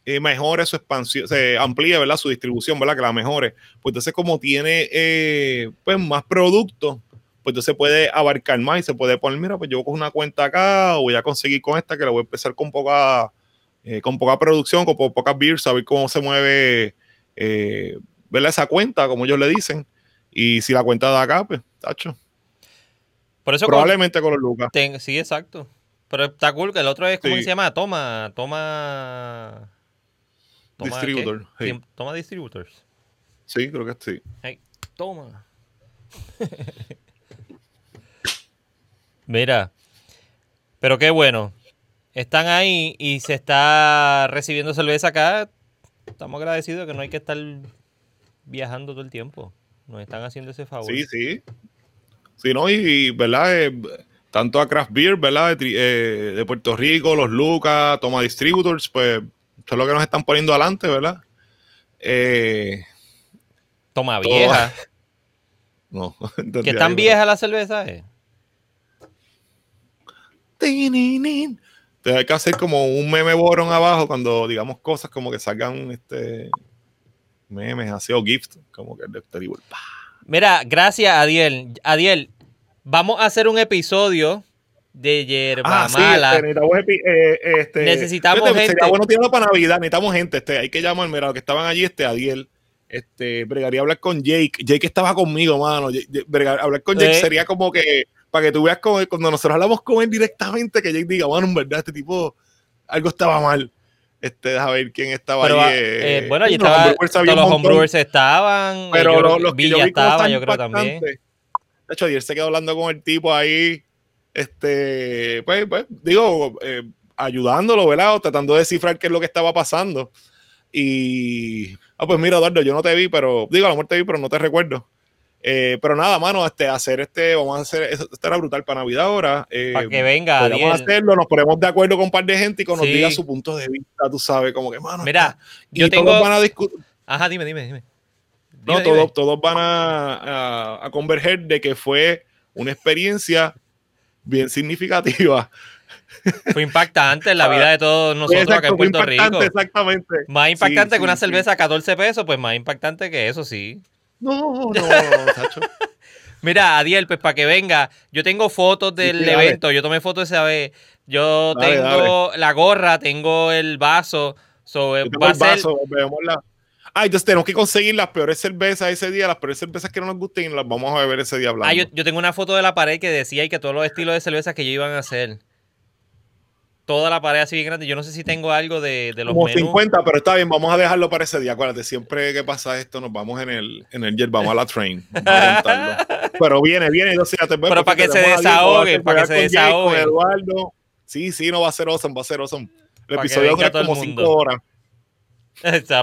eh, mejore su expansión, se amplíe, ¿verdad? Su distribución, ¿verdad? Que la mejore. Pues entonces, como tiene eh, pues más productos, pues entonces puede abarcar más y se puede poner, mira, pues yo cojo una cuenta acá, o voy a conseguir con esta, que la voy a empezar con poca, eh, con poca producción, con pocas beers, a ver cómo se mueve, ¿verdad? Esa cuenta, como ellos le dicen. Y si la cuenta de acá, pues, tacho. Por eso Probablemente con los Lucas. sí, exacto. Pero está cool que el otro es, ¿cómo se llama? Toma, toma. Distributor. Toma distributors. Sí, creo que sí. Hey, toma. Mira, pero qué bueno. Están ahí y se está recibiendo cerveza acá. Estamos agradecidos que no hay que estar viajando todo el tiempo. Nos están haciendo ese favor. Sí, sí. Sí, no, y, ¿verdad? Eh, tanto a Craft Beer, ¿verdad? De, eh, de, Puerto Rico, los Lucas, Toma Distributors, pues eso es lo que nos están poniendo adelante, ¿verdad? Eh, Toma vieja. No. ¿Qué tan vieja la cerveza es? Entonces hay que hacer como un meme borón abajo cuando digamos cosas como que salgan este memes así o gift, como que el terrible. Mira, gracias Adiel. Adiel, vamos a hacer un episodio de yerba ah, mala. Sí, necesitamos, eh, este, necesitamos gente. Sería bueno tirarlo para Navidad, necesitamos gente. Este, hay que llamar, mira, que estaban allí, este, Adiel. Este, bregaría hablar con Jake. Jake estaba conmigo, mano. hablar con Jake sería como que, para que tú veas como cuando nosotros hablamos con él directamente, que Jake diga, bueno, en verdad, este tipo, algo estaba mal. Este, deja ver quién estaba ahí. Eh, eh, bueno, ahí estaba, todos los homebrewers estaban. Pero los, los que yo estaban, yo creo también. De hecho, ayer se quedó hablando con el tipo ahí este, pues, pues digo, eh, ayudándolo, ¿verdad? tratando de descifrar qué es lo que estaba pasando. Y, ah, pues mira, Eduardo, yo no te vi, pero, digo, a lo mejor te vi, pero no te recuerdo. Eh, pero nada, mano, este, hacer este, vamos a hacer, esto era brutal para Navidad ahora. Eh, para que venga. Vamos a hacerlo, nos ponemos de acuerdo con un par de gente y que nos diga su punto de vista, tú sabes, como que, mano. Mira, yo tengo. Todos van a discutir. Ajá, dime, dime, dime. no, Todos, todos van a, a, converger de que fue una experiencia bien significativa. Fue impactante en la vida de todos nosotros acá en Puerto Rico. Exactamente. Más impactante que una cerveza a 14 pesos, pues más impactante que eso, sí. No, no, Sacho. Mira, Adiel, pues para que venga, yo tengo fotos del evento, yo tomé fotos esa vez. Yo tengo la gorra, tengo el vaso. So, el vaso, la, Ah, entonces tenemos que conseguir las peores cervezas ese día, las peores cervezas que no nos gusten y las vamos a beber ese día hablando. Ah, yo, tengo una foto de la pared que decía y que todos los estilos de cervezas que yo iban a hacer. Toda la pared así bien grande. Yo no sé si tengo algo de, de los Como 50, pero está bien, vamos a dejarlo para ese día. Acuérdate, siempre que pasa esto, nos vamos en el, en el jet, vamos a la train. pero viene, viene. Entonces, te pero para que se desahogue, para que se desahogue. Eduardo. Sí, sí, no va a ser awesome, va a ser awesome. El episodio dura como 5 horas.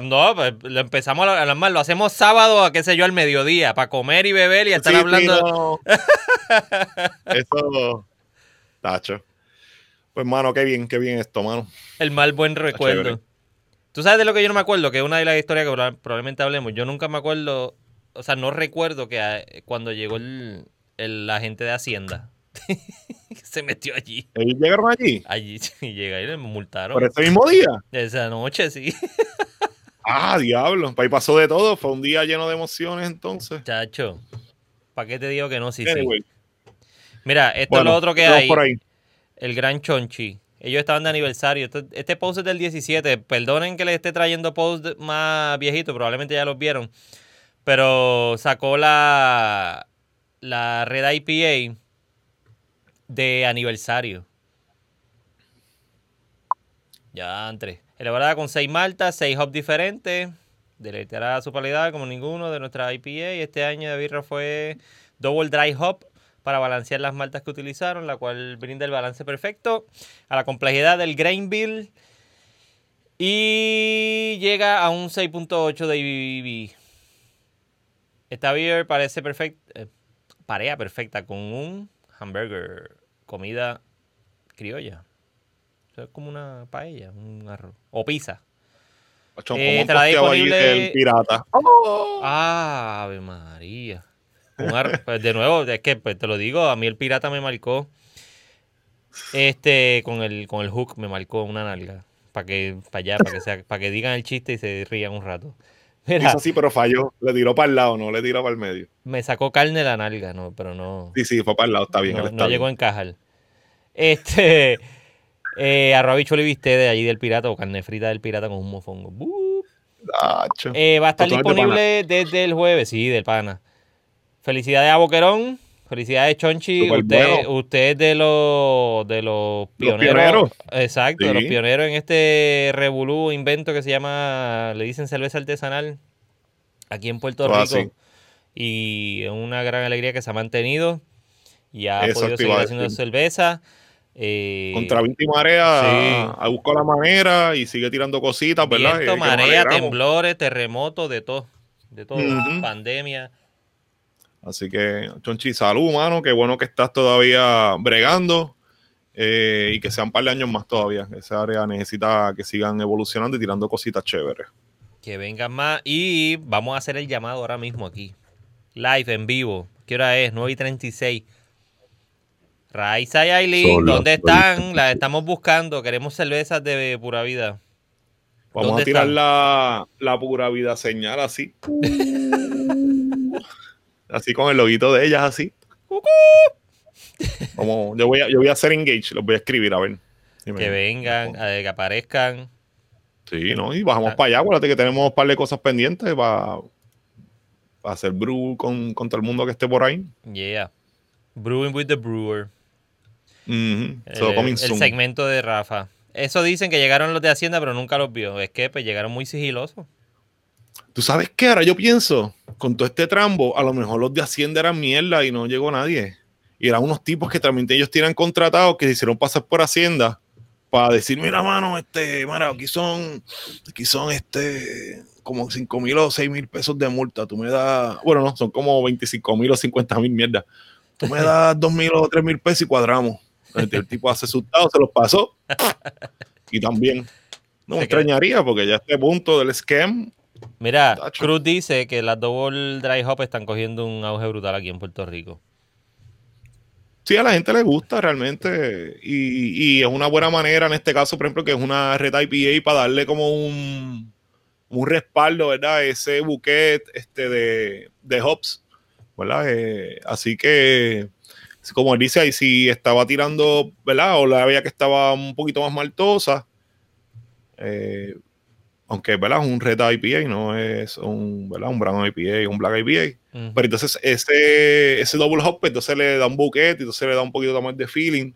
No, pues, lo empezamos a hablar mal. Lo hacemos sábado, a qué sé yo, al mediodía, para comer y beber y estar hablando. Eso, tacho. Pues, mano, qué bien, qué bien esto, mano. El mal buen recuerdo. Tú sabes de lo que yo no me acuerdo, que es una de las historias que probablemente hablemos. Yo nunca me acuerdo, o sea, no recuerdo que ah, cuando llegó el, el agente de Hacienda se metió allí. ¿Ellos llegaron allí? Allí, sí, llega y le multaron. ¿Por ese mismo día? Esa noche, sí. ah, diablo. Ahí pasó de todo. Fue un día lleno de emociones entonces. Chacho. ¿Para qué te digo que no? Sí, sí. Mira, esto es lo otro que hay. El Gran Chonchi. Ellos estaban de aniversario. Este, post es del 17. Perdonen que les esté trayendo post más viejitos. Probablemente ya los vieron. Pero sacó la, la Red IPA de aniversario. Ya, entre. Elaborada con seis maltas, seis hops diferentes. Deleitará su calidad como ninguno de nuestras IPA. Este año de birra fue Double Dry Hop para balancear las maltas que utilizaron, la cual brinda el balance perfecto a la complejidad del grain bill Y llega a un 6.8 de IBB. Esta beer parece perfecta, eh, pareja perfecta con un hamburger, comida criolla. Eso es como una paella, un arroz. O pizza. Eh, ¿cómo estará posteaba ahí el pirata? Ah, Ave María. Ar- pues, de nuevo, es que pues, te lo digo, a mí el pirata me marcó. Este, con el, con el hook me marcó una nalga. Para que, para allá, para que sea, para que digan el chiste y se rían un rato. Mira, Hizo así, pero falló. Le tiró para el lado, no le tiró para el medio. me sacó carne la nalga, no, pero no. Sí, sí, fue para el lado, está bien. no, no llegó a encajar. Este, eh, arroz bichuelo y bistec de allí del pirata o carne frita del pirata con un mofongo. Eh, va a estar disponible desde el jueves, sí, del pana. Felicidades a Boquerón. Felicidades, Chonchi. Usted, bueno. usted es de los, de los pioneros. pioneros. Exacto, de los pioneros en este revolú invento que se llama, le dicen cerveza artesanal, aquí en Puerto Todo Rico. así. Y es una gran alegría que se ha mantenido y ha Eso podido seguir haciendo decir. cerveza. Eh, Contra viento y marea, Sí. a buscar la manera y sigue tirando cositas, ¿verdad? Viento, Eh, marea, temblores, terremotos, de todo. De todo. Pandemia. Así que, Chonchi, salud, mano. Qué bueno que estás todavía bregando eh, y que sean un par de años más todavía. Esa área necesita que sigan evolucionando y tirando cositas chéveres. Que vengan más. Y vamos a hacer el llamado ahora mismo aquí. Live, en vivo. ¿Qué hora es? 9 y 36. Raiza y Aileen, ¿dónde están? Las estamos buscando. Queremos cervezas de pura vida. Vamos ¿Dónde a tirar la, la pura vida señal así. así con el loguito de ellas, así. Vamos, yo, voy a, yo voy a hacer engage, los voy a escribir, a ver. Que vengan, que aparezcan. Sí, ¿no? Y bajamos Ah. para allá. Acuérdate que tenemos un par de cosas pendientes para, para hacer brew con, con todo el mundo que esté por ahí. Yeah. Brewing with the Brewer. El, So, segmento de Rafa. Eso dicen que llegaron los de Hacienda, pero nunca los vio. Es que pues llegaron muy sigilosos. ¿Tú sabes qué? Ahora yo pienso, con todo este trambo, a lo mejor los de Hacienda eran mierda y no llegó nadie. Y eran unos tipos que también ellos tienen contratados que se hicieron pasar por Hacienda para decir, mira, mano, este, mira, aquí son, aquí son este, como 5 mil o 6 mil pesos de multa. Tú me das, bueno, no, son como 25 mil o 50 mil mierda. Tú me das 2 mil o 3 mil pesos y cuadramos. Entonces, el tipo hace asustado, se los pasó. Y también, no me extrañaría porque ya a este punto del scam, Mira, Tacho. Cruz dice que las Double Dry Hop están cogiendo un auge brutal aquí en Puerto Rico. Sí, a la gente le gusta realmente y, y es una buena manera en este caso, por ejemplo, que es una red IPA para darle como un, un respaldo, ¿verdad? Ese buquet este, de, de hops, ¿verdad? Eh, así que, como él dice ahí, si estaba tirando, ¿verdad? O la veía que estaba un poquito más maltosa, eh, aunque, ¿verdad? Es un red IPA, no es un, ¿verdad? Un brown IPA, un black IPA. Pero entonces ese, ese double hop, pues, entonces le da un buquete, entonces le da un poquito más de feeling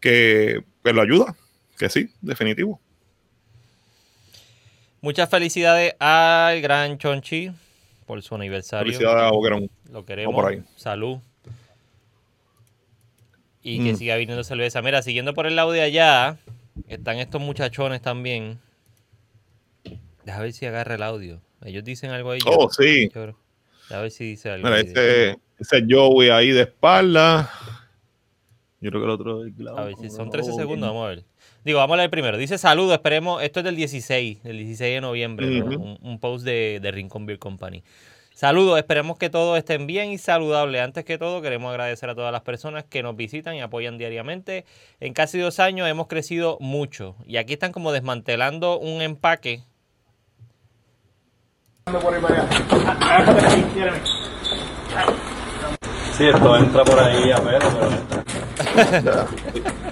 que, que lo ayuda. Que sí, definitivo. Muchas felicidades al gran Chonchi por su aniversario. Felicidades a Boquerón. Lo queremos. por ahí. Salud. Y que Mm. siga viniendo cerveza. Mira, siguiendo por el lado de allá, están estos muchachones también. Deja ver si agarra el audio. Ellos dicen algo ahí. Oh, sí. Yo. A ver si dice algo. Mira, ese, ese Joey ahí de espalda. Yo creo que el otro es A ver si son 13 segundos, vamos a ver. Digo, vamos a leer primero. Dice saludos, esperemos. Esto es del 16, del 16 de noviembre, ¿no? Ujú. un, un post de, de Rincon Beer Company. Saludos, esperemos que todos estén bien y saludables. Antes que todo, queremos agradecer a todas las personas que nos visitan y apoyan diariamente. En casi dos años hemos crecido mucho. Y aquí están como desmantelando un empaque. Sí, esto entra por ahí a ver, pero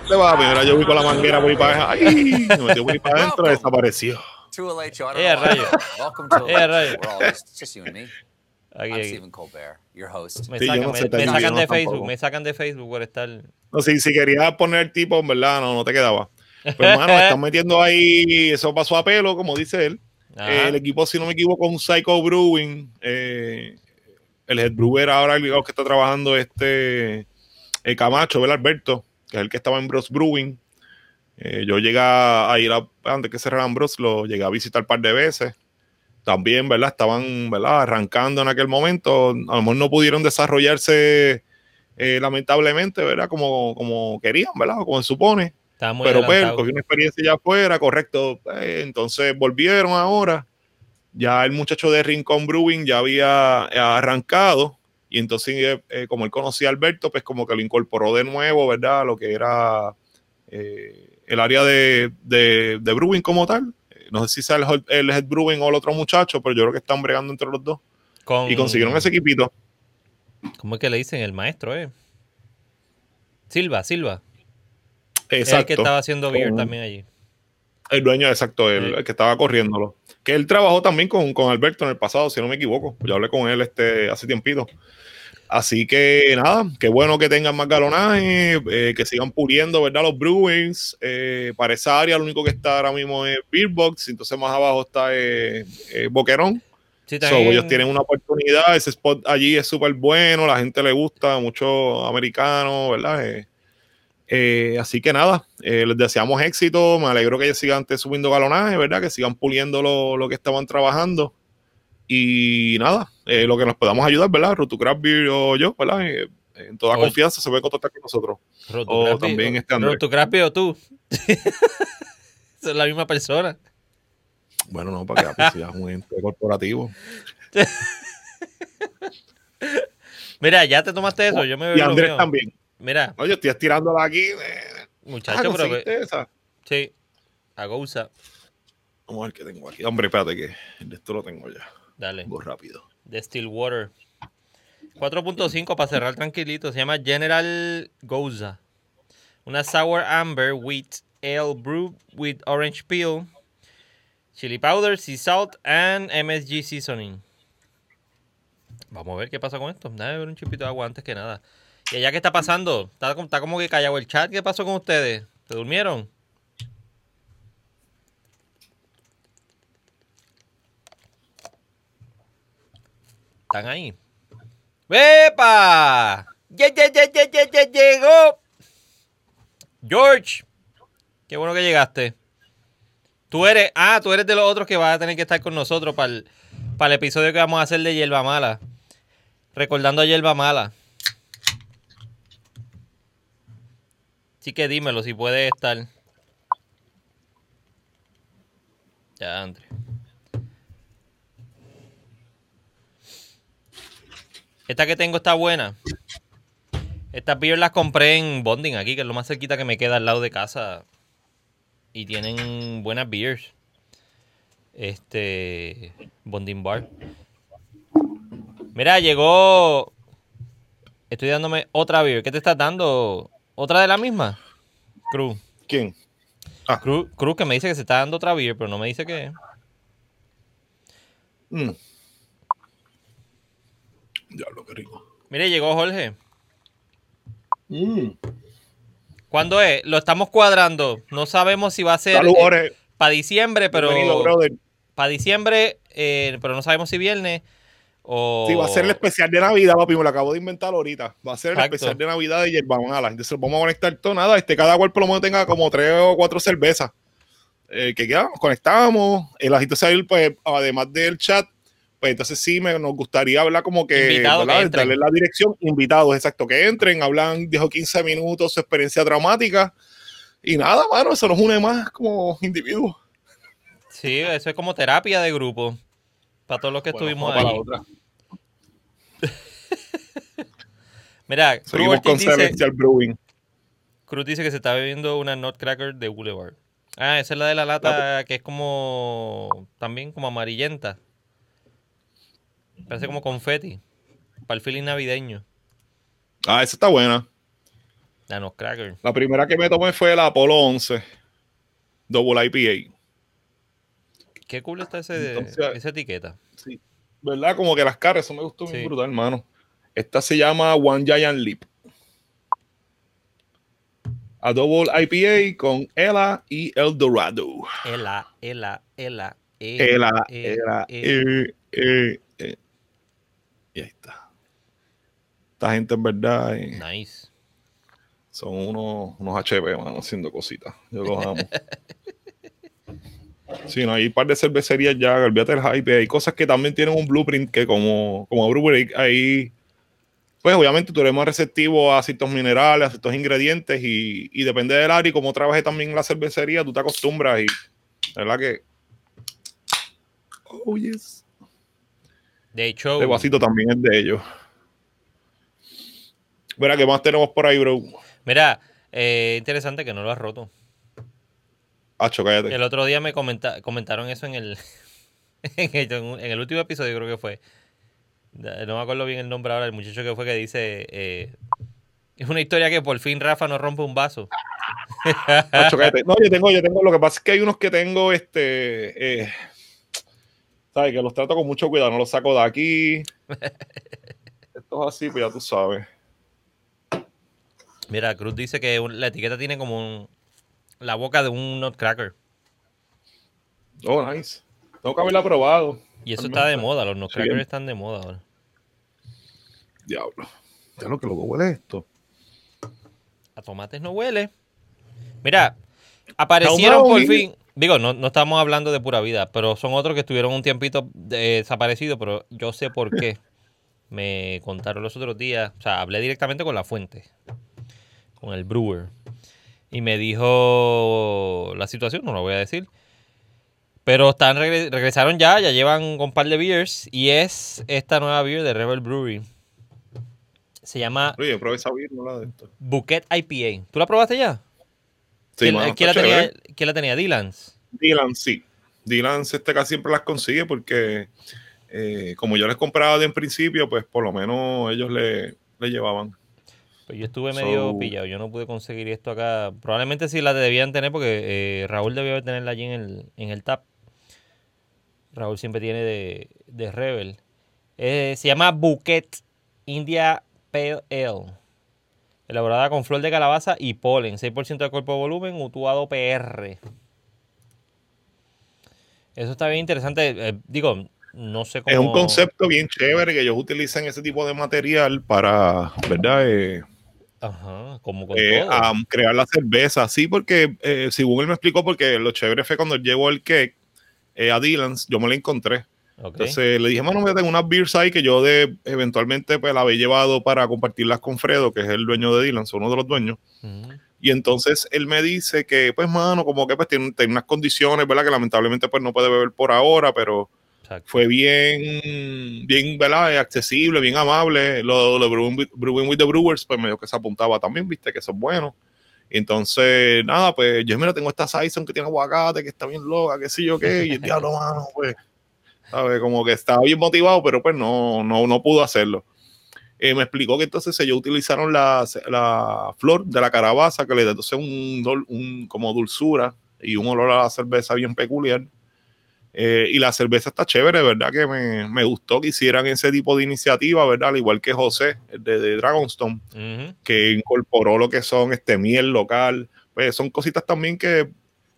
Le va, primero yo vi con la manguera por ahí para ¡Ay! Me metió por ahí para adentro y desapareció. To a. I don't Eh, know. Welcome to a Eh, late rayo. show. We're all just, it's just you and me. Aquí, I'm aquí. Stephen Colbert, your host. Me Sí, sacan, no me- sé, me digo, sacan de no Facebook, tampoco. me sacan de Facebook por estar. No, si, si querías poner el tipo, en verdad, no, no te quedaba. Pero hermano, están metiendo ahí, eso pasó a pelo, como dice él. Eh, el equipo, si no me equivoco, un Psycho Brewing. eh, el head brewer ahora el que está trabajando este el Camacho, ¿verdad, Alberto? Que es el que estaba en Bros Brewing. Eh, yo llegué a ir a, antes que cerraran Bros, lo llegué a visitar un par de veces. También, ¿verdad? Estaban, ¿verdad? Arrancando en aquel momento. A lo mejor no pudieron desarrollarse eh, lamentablemente, ¿verdad? Como, como querían, ¿verdad? Como se supone. Muy Pero pues, adelantado. cogí una experiencia ya afuera, correcto. Eh, entonces volvieron ahora. Ya el muchacho de Rincón Brewing ya había eh, arrancado. Y entonces, eh, como él conocía a Alberto, pues como que lo incorporó de nuevo, ¿verdad? Lo que era eh, el área de, de, de Brewing como tal. No sé si sea el, el head Brewing o el otro muchacho, pero yo creo que están bregando entre los dos. Con- Y consiguieron ese equipito. ¿Cómo es que le dicen? El maestro, ¿eh? Silva, Silva. Es Exacto. el que estaba haciendo beer Con- también allí. El dueño, exacto, el, Sí. el que estaba corriéndolo. Que él trabajó también con, con Alberto en el pasado, si no me equivoco. Yo hablé con él este, hace tiempito. Así que nada, qué bueno que tengan más galonaje, eh, que sigan puliendo, ¿verdad? Los Bruins. Eh, para esa área, lo único que está ahora mismo es Beerbox, entonces más abajo está eh, eh, Boquerón. Sí, So, también- ellos tienen una oportunidad, ese spot allí es súper bueno, la gente le gusta, muchos americanos, ¿verdad? Eh, así que nada, eh, les deseamos éxito, me alegro que ellos sigan subiendo galonaje, ¿verdad? Que sigan puliendo lo, lo que estaban trabajando. Y nada, eh, lo que nos podamos ayudar, ¿verdad? Rutu Beer o yo, ¿verdad? Eh, en toda Oye. confianza se puede contactar con nosotros. Roto o también este o tú. Son la misma persona. Bueno, no, para que es un ente corporativo. Mira, ya te tomaste eso. Yo me Y Andrés también. Mira, Oye, estoy estirándola aquí. eh. muchacho, Ah, pero. ¿conseguiste esa? Sí. A Gouza. Vamos a ver qué tengo aquí. Hombre, espérate que esto lo tengo ya. Dale. Voy rápido. De Stillwater. 4.5 para cerrar tranquilito. Se llama General Gouza. Una Sour Amber Wheat Ale Brew with Orange Peel, Chili Powder, Sea Salt and MSG Seasoning. Vamos a ver qué pasa con esto. Ver un chipito de agua antes que nada. ¿Y allá qué está pasando? ¿Está, está como que callado el chat. ¿Qué pasó con ustedes? ¿Se durmieron? ¿Están ahí? ¡Epa! ¡Ya, ya, ya, ya, ya, ya llegó! George, qué bueno que llegaste. Tú eres, ah, tú eres de los otros que vas a tener que estar con nosotros para el, para el episodio que vamos a hacer de Hierba Mala. Recordando a Hierba Mala. Así que dímelo si puedes estar. Ya, André. Esta que tengo está buena. Estas beers las compré en Bonding aquí, que es lo más cerquita que me queda al lado de casa. Y tienen buenas beers. Este. Bonding Bar. Mira, llegó. Estoy dándome otra beer. ¿Qué te estás dando? ¿Otra de la misma? Cruz. ¿Quién? Cruz, Cruz que me dice que se está dando otra beer, pero no me dice qué. Mm. Diablo, qué rico. Mire, llegó Jorge. Mm. ¿Cuándo es? Lo estamos cuadrando. No sabemos si va a ser Jorge. para diciembre, pero para diciembre, eh, pero no sabemos si viernes o Sí, va a ser el especial de Navidad, papi. Me lo acabo de inventar ahorita. Va a ser el Exacto. especial de Navidad de Yerba Mala. Entonces vamos a conectar todo nada. Este, cada cual por lo menos tenga como tres o cuatro cervezas. Eh, que ya nos conectamos. El agito salir, pues, además del chat, pues entonces sí me, nos gustaría hablar como que, que darle la dirección. Invitados, exacto, que entren, hablan 10 o 15 minutos su experiencia dramática. Y nada, mano, eso nos une más como individuos. Sí, eso es como terapia de grupo. Para todos los que Bueno, estuvimos ahí. otra. Mira, Cruz Seguimos con dice, Brewing. Cruz dice que se está bebiendo una Nutcracker de Boulevard. Ah, esa es la de la lata que es como también como amarillenta. Parece como confeti. Para el feeling navideño. Ah, esa está buena. La Nutcracker. La primera que me tomé fue la Apollo 11 Double IPA. Qué cool está ese, Entonces- esa etiqueta. Sí. ¿Verdad? Como que las caras, eso me gustó Sí. bien brutal, hermano. Esta se llama One Giant Leap. A Double IPA con Ela y El Dorado. Ela, ela, ela. e, Ela, e, Ela, e. eh, eh. Y ahí está. Esta gente en verdad. eh, Nice. Son unos, unos HP, mano, haciendo cositas. Yo los amo. Sí, no, hay un par de cervecerías ya, olvídate del hype. Hay cosas que también tienen un blueprint que como, como brewery, ahí, pues obviamente tú eres más receptivo a ciertos minerales, a ciertos ingredientes y, y depende del área y cómo trabajes también en la cervecería, tú te acostumbras y, la verdad que... Oh, yes. De hecho, Este vasito también es de ellos. Verá, ¿qué más tenemos por ahí, bro? mira, eh, interesante que no lo has roto. Hacho, cállate. El otro día me comenta- comentaron eso en el, en el, en el último episodio, creo que fue. No me acuerdo bien el nombre ahora, el muchacho que fue que dice. eh, es una historia que por fin Rafa no rompe un vaso. Hacho, cállate. No, yo tengo, yo tengo. Lo que pasa es que hay unos que tengo, este. eh, ¿Sabes? Que los trato con mucho cuidado. No los saco de aquí. Esto es así, pues ya tú sabes. Mira, Cruz dice que la etiqueta tiene como un- la boca de un nutcracker. Oh, nice. Tengo que haberla probado. Y eso está de moda, los nutcrackers están de moda ahora. Diablo. Ya lo que lo huele esto. A tomates no huele. Mira, aparecieron por fin. Digo, no, no estamos hablando de pura vida, pero son otros que estuvieron un tiempito desaparecidos, pero yo sé por qué. Me contaron los otros días, o sea, hablé directamente con la fuente, con el brewer, y me dijo la situación, no lo voy a decir. Pero están regre- regresaron ya, ya llevan un par de beers, y es esta nueva beer de Rebel Brewery. Se llama Oye, probé esa beer, no la de esto. Bouquet IPA. ¿Tú la probaste ya? Sí, ¿Quién, mano, quién la tenía, quién la tenía? Dylan's. Dylan, sí. Dylan este casi siempre las consigue porque eh, como yo les compraba de en principio, pues por lo menos ellos le, le llevaban. Pues yo estuve medio So- pillado. Yo no pude conseguir esto acá. Probablemente sí la debían tener porque eh, Raúl debió tenerla allí en el, en el tap. Raúl siempre tiene de, de Rebel. Eh, se llama Bouquet India Pale Ale. Elaborada con flor de calabaza y polen. 6% de cuerpo de volumen, utuado PR. Eso está bien interesante. Eh, digo, no sé cómo... Es un concepto bien chévere que ellos utilizan ese tipo de material para, ¿verdad? Eh, Ajá, como con eh, todo. a crear la cerveza. Sí, porque eh, según él me explicó, porque lo chévere fue cuando él llevó el cake eh, a Dylan's, yo me lo encontré. Entonces le dije, mano, me tengo unas beers ahí que yo de eventualmente pues la había llevado para compartirlas con Fredo, que es el dueño de Dylan's, uno de los dueños. Y entonces él me dice que, pues, mano, como que pues tiene, tiene unas condiciones, ¿verdad? Que lamentablemente pues no puede beber por ahora, pero Exacto. fue bien, bien, ¿verdad? Accesible, bien amable. Lo de Brewing, with- Brewing with the Brewers, pues medio que se apuntaba también, viste, que eso es bueno. Entonces, nada, pues yo, mira, tengo esta Saison que tiene aguacate, que está bien loca, qué sé yo qué, y el diablo, mano, pues, ¿sabes? Como que estaba bien motivado, pero pues no, no, no pudo hacerlo. Eh, me explicó que entonces ellos utilizaron la, la flor de la carabaza que le da entonces un, un como dulzura y un olor a la cerveza bien peculiar. Eh, y la cerveza está chévere, ¿verdad? Que me, me gustó que hicieran ese tipo de iniciativa, ¿verdad? Al igual que José, el de, de Dragonstone, Ujú. que incorporó lo que son este miel local. Pues son cositas también que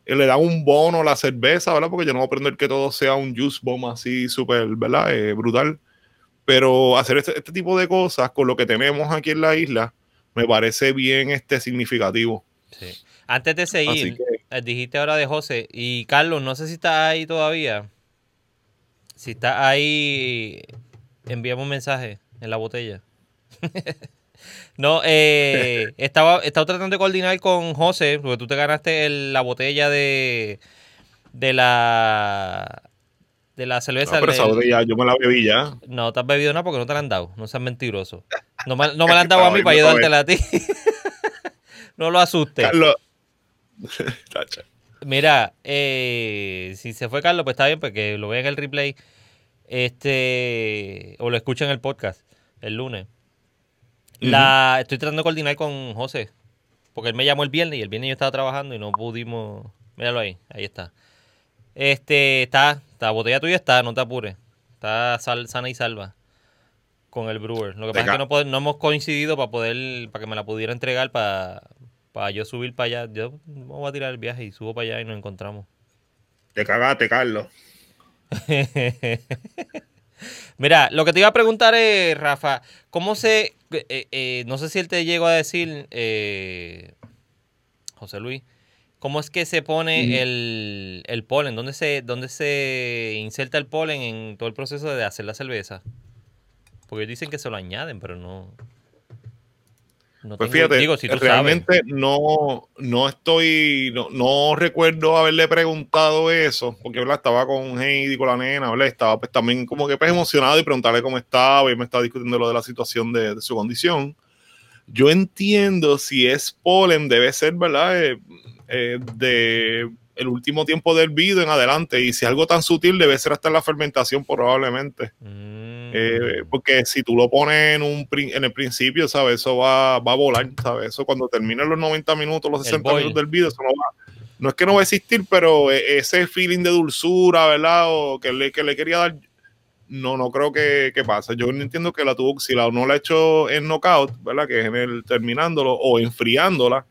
eh, le dan un bono a la cerveza, ¿verdad? Porque yo no voy a aprender que todo sea un juice bomb así súper, ¿verdad? Eh, brutal. Pero hacer este, este tipo de cosas con lo que tenemos aquí en la isla me parece bien este, significativo. Sí. Antes de seguir, dijiste ahora de José y Carlos, no sé si está ahí todavía. Si está ahí, envíame un mensaje en la botella. no, eh, estaba, estaba tratando de coordinar con José, porque tú te ganaste el- la botella de, de la de la no, cerveza. pero esa botella yo me la bebí ya. no te has bebido nada porque no te la han dado. No seas mentiroso. No me, no me la han dado a mí para Estaba ayudártela a ti. no lo asustes. Carlos. Mira, eh, si se fue Carlos, pues está bien, porque lo vean en el replay. Este. O lo escuchen en el podcast el lunes. La, estoy tratando de coordinar con José. Porque él me llamó el viernes y el viernes yo estaba trabajando y no pudimos. Míralo ahí, ahí está. Este, está, la botella tuya está, no te apures. Está sal- sana y salva con el brewer. Lo que pasa es que no, no hemos coincidido para poder, para que me la pudiera entregar para, para yo subir para allá. Yo me voy a tirar el viaje y subo para allá y nos encontramos. Te cagaste, Carlos. Mira, lo que te iba a preguntar es, Rafa, ¿cómo se, eh, eh, no sé si él te llegó a decir, eh, José Luis, ¿cómo es que se pone el, el polen? ¿Dónde se, ¿Dónde se inserta el polen en todo el proceso de hacer la cerveza? Porque dicen que se lo añaden, pero no. No Pues tengo- fíjate, digo, si tú realmente no, no estoy, no, no recuerdo haberle preguntado eso, porque ¿verdad? estaba con Heidi, con la nena, ¿verdad? estaba pues también como que pues, emocionado y preguntarle cómo estaba y me estaba discutiendo lo de la situación de, de su condición. Yo entiendo si es polen, debe ser, ¿verdad? Eh, eh, de el último tiempo del hervido en adelante, y si es algo tan sutil, debe ser hasta la fermentación probablemente. sabes. Mm. Eh, porque si tú lo pones en, un, en el principio, ¿sabes? Eso va, va a volar, ¿sabes? Eso cuando terminen los 90 minutos, los El 60 boil. minutos del video, eso no va. No es que no va a existir, pero e- ese feeling de dulzura, ¿verdad? O que le, que le quería dar, no, no creo que, que pase. Yo no entiendo que la tuvo, si la, no la ha hecho en knockout, ¿verdad? Que es en el terminándolo o enfriándola,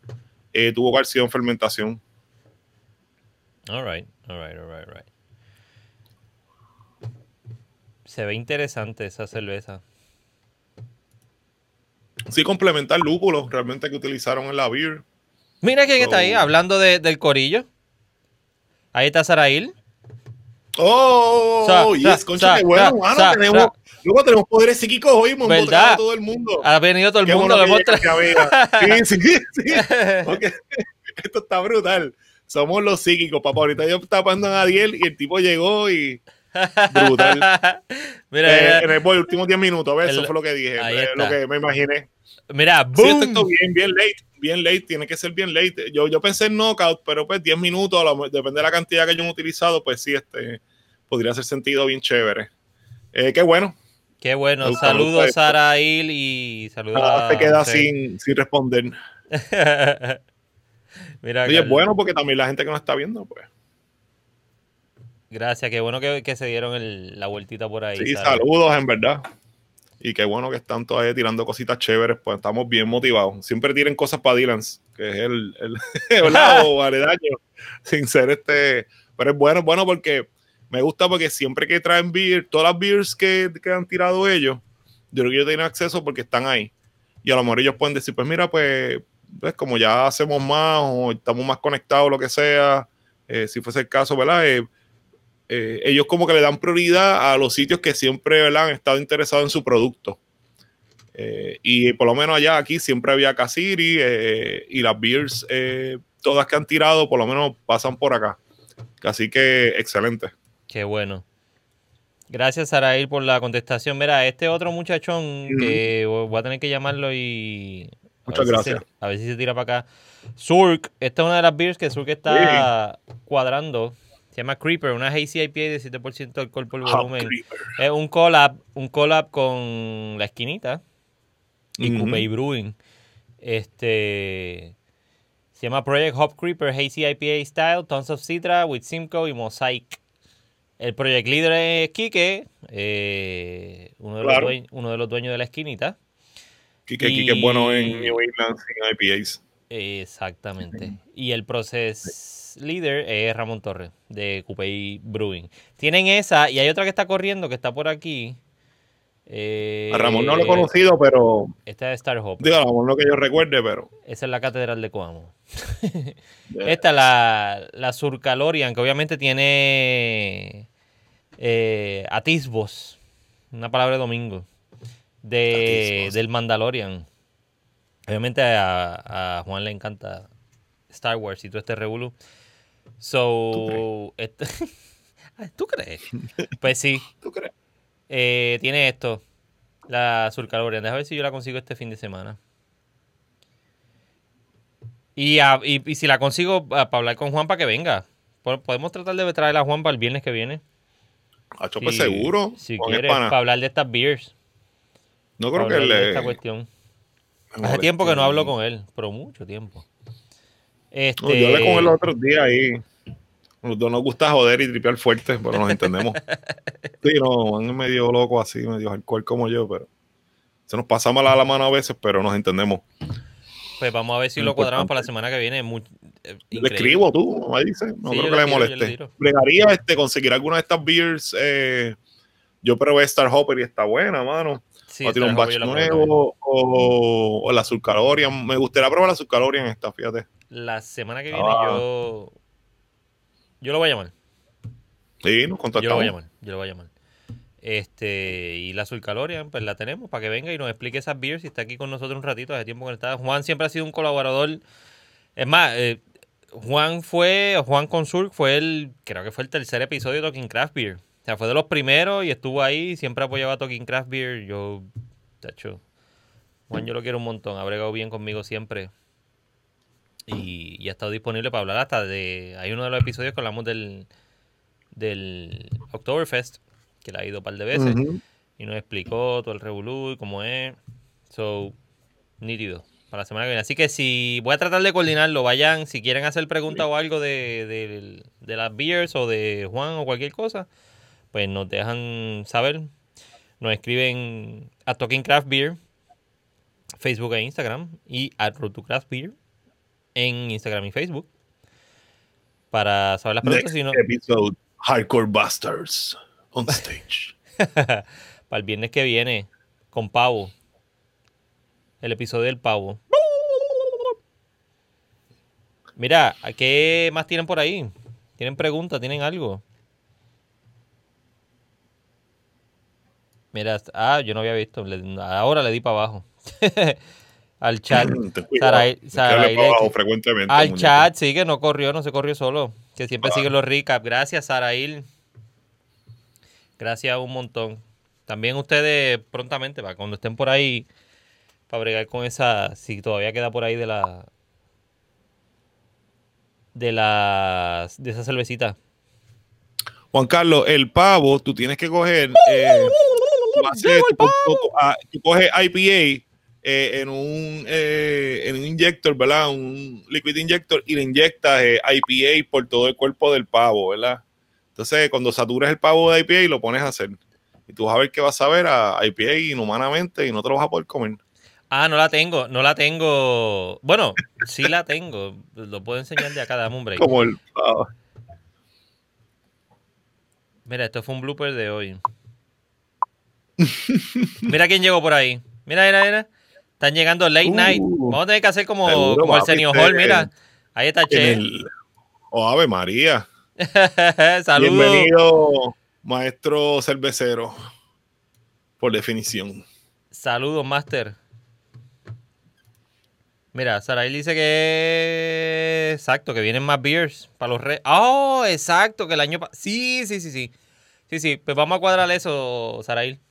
eh, tuvo que haber sido en fermentación. All right, all right, all right, all right. Se ve interesante esa cerveza. Sí, complementar lúpulo, realmente que utilizaron en la beer. Mira quién está ahí, So- hablando de- del corillo. Ahí está Sarail. Oh, Sa- yes, sa- concha, sa- bueno, mano, tenemos, luego tenemos poderes psíquicos hoy, hemos a todo el mundo. Ha venido todo el Qué mundo. lo hemos. Sí, sí, sí. Ok, Esto está brutal. Somos los psíquicos, papá. Ahorita yo estaba pasando a Adiel y el tipo llegó y brutal. mira, Eh, en el boy, últimos 10 minutos. El- Eso fue lo que dije, lo que me imaginé. mira, Sí, esto boom. está bien, bien late, bien late, tiene que ser bien late. Yo, yo pensé en knockout, pero pues 10 minutos, a depende de la cantidad que hayan utilizado, pues sí, este podría hacer sentido bien chévere. Eh, qué bueno, Qué bueno. Gusta, Saludos gusta esto. Sarail y saludos nada a te queda sin, sin responder. mira, Oye, es bueno porque también la gente que nos está viendo, pues. Gracias, qué bueno que, que se dieron el- la vueltita por ahí. Sí, Sara. saludos, en verdad. Y qué bueno que están todavía tirando cositas chéveres, pues estamos bien motivados. Siempre tiren cosas para Dylan, que es el, el, ¿verdad? o aledaño, sin ser este. Pero es bueno, es bueno porque me gusta porque siempre que traen beer, todas las beers que, que han tirado ellos, yo creo que yo tengo acceso porque están ahí. Y a lo mejor ellos pueden decir, pues mira, pues, pues como ya hacemos más o estamos más conectados, lo que sea, eh, si fuese el caso, ¿verdad? Eh, eh, ellos como que le dan prioridad a los sitios que siempre ¿verdad? han estado interesados en su producto. Eh, y por lo menos allá aquí siempre había Casiri eh, y las beers, eh, todas que han tirado, por lo menos pasan por acá. Así que excelente. Qué bueno. Gracias, Sarail, por la contestación. Mira, este otro muchachón que voy a tener que llamarlo y. a Muchas si gracias. se- a ver si se tira para acá. Surk, esta es una de las beers que Surk está cuadrando. Se llama Creeper, una Hazy IPA de 7% de alcohol por volumen. Es un collab, un collab con La Esquinita y Ujú. Coupé Brewing. Este se llama Project Hop Creeper Hazy IPA Style, Tons of Citra with Simcoe y Mosaic. El project leader es Kike, eh, uno, de Claro. los dueños, uno de los dueños de la esquinita. Quique, Quique es bueno Y- en New England sin IPAs. Exactamente. Y el leader es Ramón Torres de Coupé Brewing. Tienen esa y hay otra que está corriendo que está por aquí. Eh, A Ramón no lo he conocido, pero Esta es Star Hop. digo, Ramón no que yo recuerde, pero Esa es la catedral de Coamo. Esta es la, la Surcalorian, que obviamente tiene eh, atisbos, una palabra de domingo, de, Atisbos. del Mandalorian. Obviamente a, a Juan le encanta Star Wars y todo este revolú. So, este- Ay, ¿tú crees? Pues sí, ¿tú crees? eh, tiene esto, la Surcalorian. Déjame ver si yo la consigo este fin de semana. Y, a- y- y si la consigo para hablar con Juan para que venga. Po- Podemos tratar de traer a Juan para el viernes que viene. Hacho, pues Si- seguro. Si quieres, para hablar de estas beers. No creo que le. esta cuestión. Hace tiempo que no hablo con él, pero mucho tiempo. Este, No, yo hablé con él los otros días ahí. Los dos nos gusta joder y tripear fuerte, pero nos entendemos. Sí, no, es medio loco así, medio alcohol como yo, pero se nos pasa mal a la mano a veces, pero nos entendemos. Pues vamos a ver si Lo cuadramos para la semana que viene. Mu- eh, Le escribo tú, me dice. No Sí, creo que le moleste. tiro. Bregaría este, conseguir alguna de estas beers eh, Yo probé Star Hopper y está buena, mano. Sí, o tiene un batch nuevo, o, o la Azul Calorian. Me gustaría probar la Azul Calorian esta, fíjate. La semana que viene yo. Yo lo voy a llamar. Sí, nos Yo lo contactamos. voy a llamar. Yo lo voy a llamar. Este, y la Azul Calorian, pues la tenemos para que venga y nos explique esas beers y está aquí con nosotros un ratito, hace tiempo que no está. Juan siempre ha sido un colaborador. Es más, eh, Juan fue, Juan Consul fue el, creo que fue el tercer episodio de Talking Craft Beer. O sea, fue de los primeros y estuvo ahí, siempre apoyaba a Talking Craft Beer. Yo, tacho, Juan yo lo quiero un montón, ha bregado bien conmigo siempre. Y, y ha estado disponible para hablar hasta de, hay uno de los episodios que hablamos del, del Oktoberfest, que la ha ido un par de veces y nos explicó todo el revolú y cómo es. So, nítido para la semana que viene. Así que si voy a tratar de coordinarlo, vayan, si quieren hacer preguntas o algo de, de- de las beers o de Juan o cualquier cosa, pues nos dejan saber. Nos escriben a Talking Craft Beer, Facebook e Instagram, y a Road to Craft Beer en Instagram y Facebook. Para saber las preguntas. Next Si no, episode, Hardcore Busters on stage. para el viernes que viene con Pavo. El episodio del Pavo. Mira, ¿a ¿qué más tienen por ahí? ¿Tienen preguntas? ¿Tienen algo? Mira, ah, yo no había visto. ahora le di para abajo. al chat. Cuidado, Sarai- abajo frecuentemente. Al muñeco. chat, sí, que no corrió, no se corrió solo. Que siempre Ah. sigue los recaps. Gracias, Sarail. Gracias un montón. También ustedes prontamente, para cuando estén por ahí, para bregar con esa, si todavía queda por ahí de la de las de esa cervecita. Juan Carlos, el pavo, tú tienes que coger. eh, tú, haces- tú tú- tú coges IPA eh, en, un, eh, en un inyector, ¿verdad? Un liquid injector y le inyectas eh, IPA por todo el cuerpo del pavo, ¿verdad? Entonces, cuando satures el pavo de IPA, lo pones a hacer. Y tú vas a ver que vas a ver a IPA inhumanamente y no te lo vas a poder comer. Ah, no la tengo, no la tengo. Bueno, sí la tengo. Lo puedo enseñar de acá, dame un break. Como el pavo. Mira, esto fue un blooper de hoy. Mira quién llegó por ahí. Mira, mira, mira. Están llegando late Uh, night. Vamos a tener que hacer como, seguro, como el papi, Senio este, Hall, mira. Ahí está Che. el- Oh, Ave María. Saludos. Bienvenido, maestro cervecero. Por definición. Saludos, Master. Mira, Saraí dice que exacto, que vienen más beers para los re. Oh, exacto, que el año pasado. Sí, sí, sí, sí. Sí, sí, pues vamos a cuadrar eso, Saraí.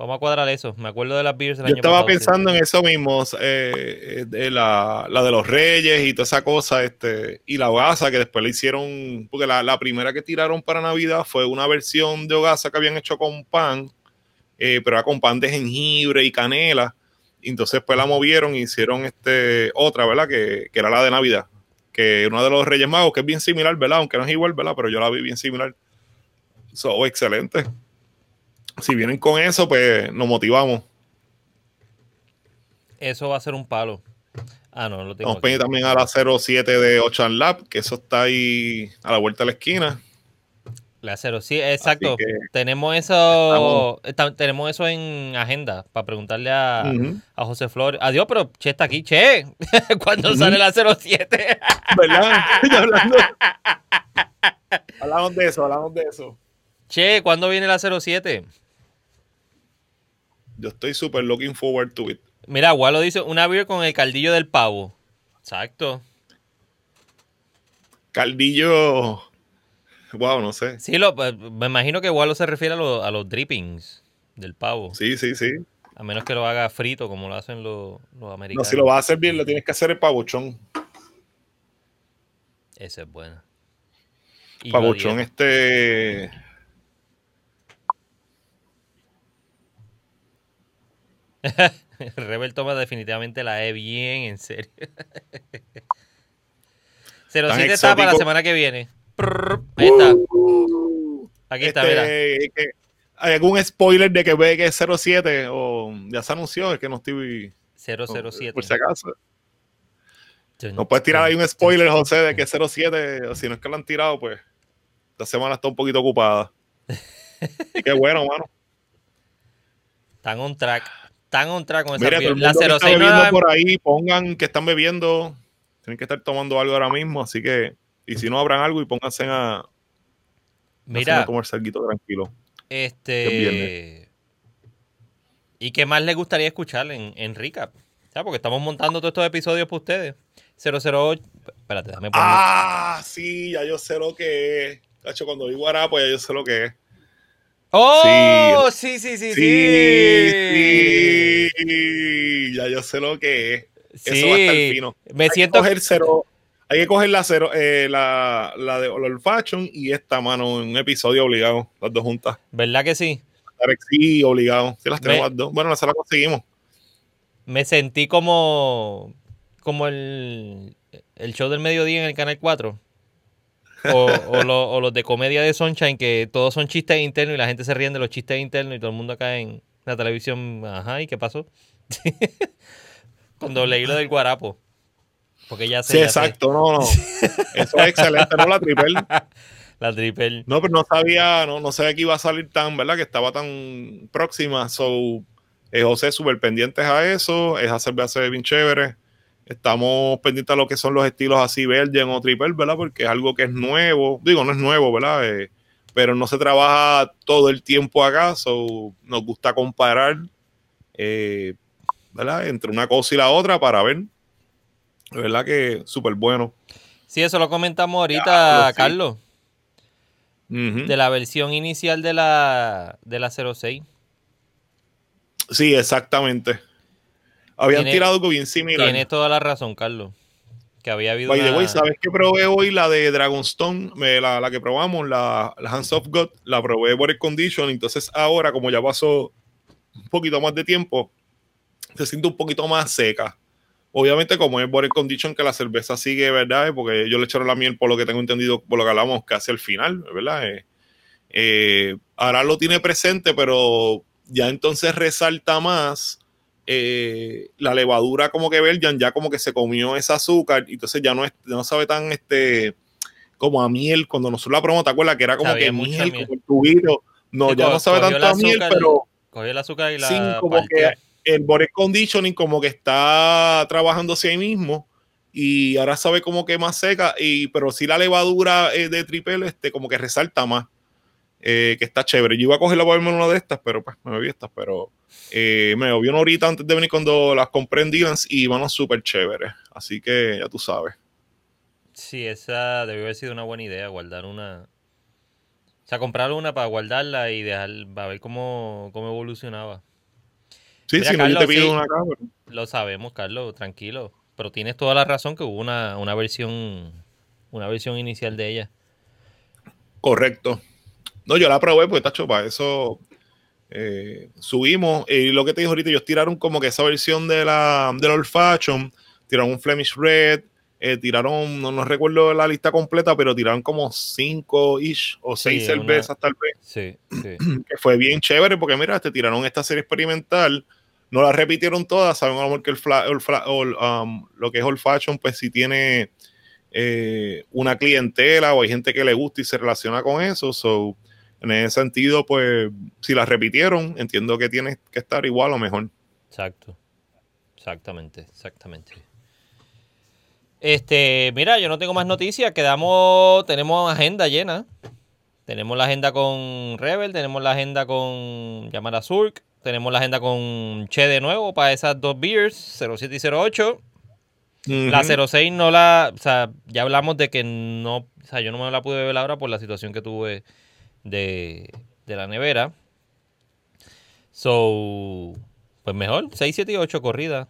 Vamos a cuadrar eso. Me acuerdo de las beers del Yo año estaba pasado, sí. pensando en eso mismo, eh, eh, de la, la de los reyes y toda esa cosa, este, y la hogaza que después le hicieron, porque la, la primera que tiraron para Navidad fue una versión de hogaza que habían hecho con pan, eh, pero era con pan de jengibre y canela, y entonces pues la movieron y hicieron este, otra, ¿verdad? Que, que era la de Navidad, que uno de los reyes magos, que es bien similar, ¿verdad? Aunque no es igual, ¿verdad? Pero yo la vi bien similar. So, excelente. Si vienen con eso, pues nos motivamos. Eso va a ser un palo. Ah, no, lo tengo. Vamos aquí. también a la 07 de Ochan Lab, que eso está ahí a la vuelta de la esquina. La cero, sí, exacto. Tenemos eso, tenemos eso en agenda para preguntarle a, a José Flores. Adiós, pero Che está aquí, Che. ¿Cuándo sale la 07? ¿Verdad? Hablamos de eso, hablamos de eso. Che, ¿cuándo viene la 07? Yo estoy súper looking forward to it. Mira, Walo dice una beer con el caldillo del pavo. Exacto. Caldillo. Wow, no sé. Sí, lo, pues, me imagino que Walo se refiere a, lo- a los drippings del pavo. Sí, sí, sí. A menos que lo haga frito como lo hacen los, los No, americanos. si lo vas a hacer bien, lo tienes que hacer el pabuchón. Esa es buena. Y dieta. este. Rebel toma definitivamente la E bien en serio. 07 está para la semana que viene. Ahí está. Aquí está, mira. Este, que- ¿Hay algún spoiler de que ve que es 07? O ya se anunció, es que no estoy. 007. Por si acaso. No puedes tirar ahí un spoiler, José, de que es 07, o si no es que lo han tirado, pues esta semana está un poquito ocupada. Y qué bueno, mano. Están on track. Están on track con esa Mira, todo el. La mundo que está 06 no la- por ahí, pongan que están bebiendo. Tienen que estar tomando algo ahora mismo, así que, y si no, abran algo y pónganse a, a Mira, comer salguito tranquilo. que es este. ¿Y qué más les gustaría escuchar en, en recap? Sea, porque estamos montando todos estos episodios para ustedes. 008. Espérate, déjame poner. Ah, sí, ya yo sé lo que es. Cacho, cuando digo Guarapo, ya yo sé lo que es. ¡Oh! Sí, sí, sí, sí. Sí, sí, ya yo sé lo que es. Sí. Eso va a estar fino. Me hay siento. que coger cero, hay que coger la cero, eh, la, la de Old Fashion y esta mano en un episodio obligado, las dos juntas. ¿Verdad que sí? Sí, obligado. Sí, las tenemos Me- las dos. Bueno, las la conseguimos. Me sentí como. Como el. El show del mediodía en el canal 4. O, o lo- o los de comedia de Sunshine, que todos son chistes internos y la gente se ríen de los chistes internos y todo el mundo acá en la televisión. Ajá, ¿y qué pasó? Cuando leí lo del guarapo. Porque ya sé. Sí, ya sé. exacto. No, no. Eso es excelente, ¿no? La triple. La triple. No, pero no sabía, no, no sabía que iba a salir tan, ¿verdad? Que estaba tan próxima. So, eh, José, súper pendientes a eso. Esa cerveza es bien chévere. Estamos pendientes a lo que son los estilos así, Belgian o Triple, ¿verdad? Porque es algo que es nuevo. Digo, no es nuevo, ¿verdad? Eh, pero no se trabaja todo el tiempo acá. So, nos gusta comparar, eh, ¿verdad? Entre una cosa y la otra para ver. Verdad que súper bueno. Sí, eso lo comentamos ahorita, sí. Carlos. De la versión inicial de la, de la 06. Sí, exactamente. Habían Tiene- tirado algo bien similar. Tienes toda la razón, Carlos. Que había habido. By the una- way, ¿sabes qué probé hoy? La de Dragonstone, me- la, la que probamos, la, la Hands of God, la probé por el condition. Entonces, ahora, como ya pasó un poquito más de tiempo, se siente un poquito más seca. Obviamente, como es por el condition, que la cerveza sigue, ¿verdad? Porque yo le echaron la miel, por lo que tengo entendido, por lo que hablamos casi al final, ¿verdad? Eh, eh, ahora lo tiene presente, pero ya entonces resalta más eh, la levadura como que Belgian ya como que se comió ese azúcar y entonces ya no, es, no sabe tan este como a miel cuando nosotros la probamos, ¿te acuerdas? Que era como Sabía que miel, miel. como el tubito. No, ya no sabe tanto a el miel, pero Cogió el azúcar y la. sí, como partió. que el body conditioning como que está trabajándose ahí mismo y ahora sabe como que más seca y pero sí la levadura eh, de triple este como que resalta más eh, que está chévere yo iba a cogerla para verme una de estas pero pues me bebí estas pero eh, me bebí una ahorita antes de venir cuando las compré en Dylan's y van súper chéveres así que ya tú sabes Sí, esa debió haber sido una buena idea, guardar una. O sea, comprar una para guardarla y dejar, para ver cómo, cómo evolucionaba. sí, Mira, si no yo Carlos, te pido sí. una pero- Lo sabemos, Carlos, tranquilo. Pero tienes toda la razón que hubo una, una versión. Una versión inicial de ella. Correcto. No, yo la probé porque está chupa. Eso eh, subimos. Y lo que te dije ahorita, ellos tiraron como que esa versión de la del Old Fashion. Tiraron un Flemish Red. eh, tiraron, no, no recuerdo la lista completa, pero tiraron como cinco ish o Sí, seis una- cervezas tal vez. Sí, sí. Que fue bien chévere porque mira, te tiraron esta serie experimental. No la repitieron todas. Saben a lo que el fla- el fla- el, um, lo que es Old Fashion, pues si tiene eh, una clientela o hay gente que le gusta y se relaciona con eso. So, en ese sentido, pues, si las repitieron, entiendo que tiene que estar igual o mejor. Exacto. Exactamente, exactamente. Este, mira, yo no tengo más noticias. Quedamos, tenemos agenda llena. Tenemos la agenda con Rebel, tenemos la agenda con Yamara Surk, tenemos la agenda con Che de nuevo para esas dos beers, 07 y 08. La Ujú. 06 no la, o sea, ya hablamos de que no, o sea, yo no me la pude beber ahora por la situación que tuve de, de la nevera. So, pues mejor, 6, 7 y 8 corridas.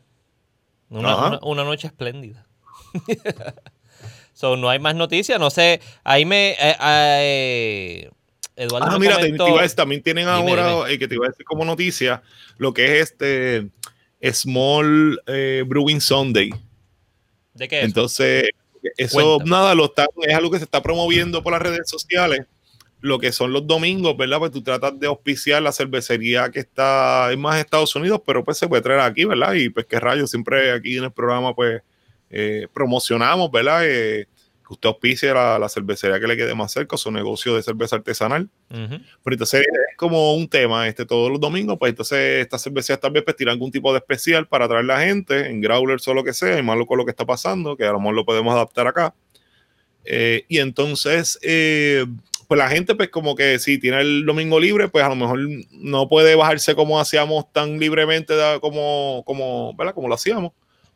Una, una- una noche espléndida. so, no hay más noticias, no sé, ahí me, eh, eh, Eduardo Ah, me mira, te, te comentó- iba a decir, también tienen Dime, ahora, eh, que te iba a decir como noticia, lo que es este Small eh, Brewing Sunday. ¿de qué es? Entonces, eso Cuéntame. nada, lo está, es algo que se está promoviendo por las redes sociales. Lo que son los domingos, ¿verdad? Pues tú tratas de auspiciar la cervecería que está en más Estados Unidos, pero pues se puede traer aquí, ¿verdad? Y pues qué rayos, siempre aquí en el programa, pues eh, promocionamos, ¿verdad? Eh, que usted auspicie la, la cervecería que le quede más cerca, su negocio de cerveza artesanal. Ujú. Pero entonces es como un tema, este, todos los domingos, pues entonces estas cervecerías tal vez pues, tiran algún tipo de especial para atraer la gente, en growlers o lo que sea, y malo con lo que está pasando, que a lo mejor lo podemos adaptar acá. Eh, y entonces, eh, pues la gente, pues como que si tiene el domingo libre, pues a lo mejor no puede bajarse como hacíamos tan libremente como, como, ¿verdad? como lo hacíamos.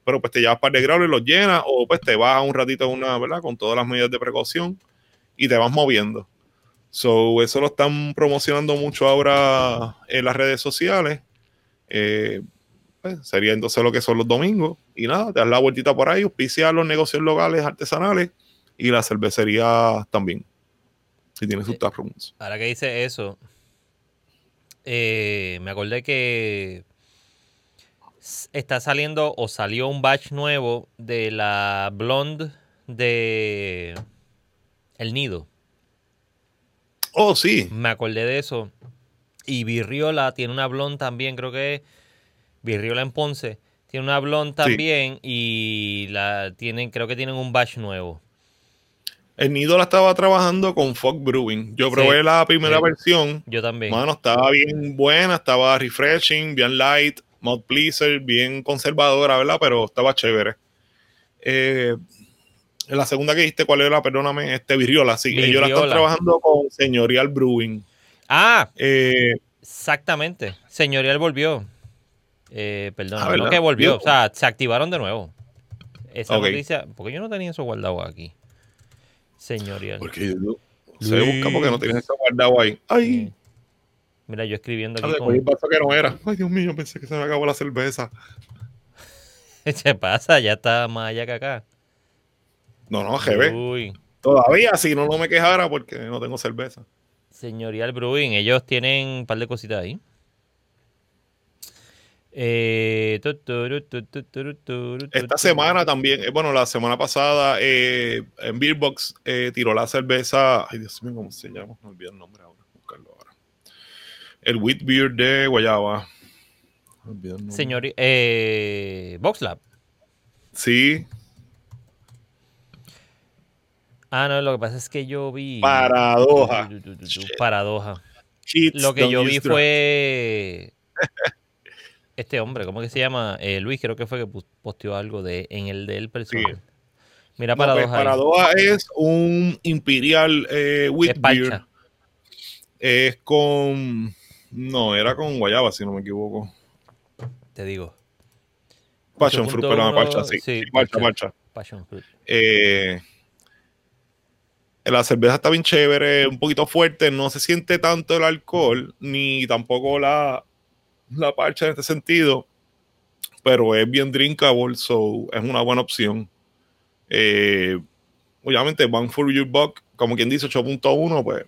Pero pues te llevas par de growlers, los llenas, o pues te vas un ratito una, ¿verdad? Con todas las medidas de precaución y te vas moviendo. So, eso lo están promocionando mucho ahora en las redes sociales. Eh, pues, sería entonces lo que son los domingos. Y nada, te das la vueltita por ahí, auspicia los negocios locales artesanales y la cervecería también. Si tiene sus taprooms. Ahora que dice eso, eh, me acordé que está saliendo o salió un batch nuevo de la blonde de El Nido. Oh, sí. Me acordé de eso. Y Virriola tiene una blonde también, creo que es Virriola en Ponce. Tiene una blonde también y la tienen, creo que tienen un batch nuevo. El nido la estaba trabajando con Fog Brewing. Yo Sí, probé la primera sí. versión. Yo también. Mano, estaba bien buena, estaba refreshing, bien light, mouth pleaser, bien conservadora, ¿verdad? Pero estaba chévere. Eh, la segunda que dijiste, ¿cuál era? Perdóname, este Virriola, sí. Ellos la están Virriola. trabajando con Señorial Brewing. Ah, Eh, Exactamente. Señorial volvió. Eh, perdón, Ah, no que volvió. O sea, se activaron de nuevo. Esa Ok. noticia. Porque yo no tenía eso guardado aquí. Señorial. porque yo- se busca porque no tienes eso guardado ahí. Ay, Mira, yo escribiendo aquí con... el vaso que no era. Ay, Dios mío, pensé que se me acabó la cerveza. Se pasa, ya está más allá que acá. No, no, GB. Uy. Todavía, si no, no me quejara porque no tengo cerveza. Señorial Brewing, ellos tienen un par de cositas ahí. Eh, tu, tu, tu, Esta semana también, eh, bueno, la semana pasada eh, en Beerbox eh, tiró la cerveza. Ay, Dios mío, ¿cómo se llama? Me olvidé el nombre ahora. Buscarlo ahora. El Wheat Beer de Guayaba. Señor, eh, Boxlab. Sí, Ah, no, lo que pasa es que yo vi. Paradoja. Paradoja. Lo que don't yo vi fue. Este hombre, ¿cómo que se llama? Eh, Luis, creo que fue que posteó algo de, en el de él personal. Mira, No, pues, Paradoja. Paradoja es un Imperial eh, Wheat Es Beer. parcha. Es con. No, era con Guayaba, si no me equivoco. Te digo. Passion Fruit, pero 8.1, parcha, sí. sí, parcha. parcha. Passion Fruit. Eh, la cerveza está bien chévere, un poquito fuerte, no se siente tanto el alcohol, ni tampoco la, la parcha en este sentido, pero es bien drinkable, so es una buena opción. Eh, obviamente, One for Your Buck, como quien dice, 8.1, pues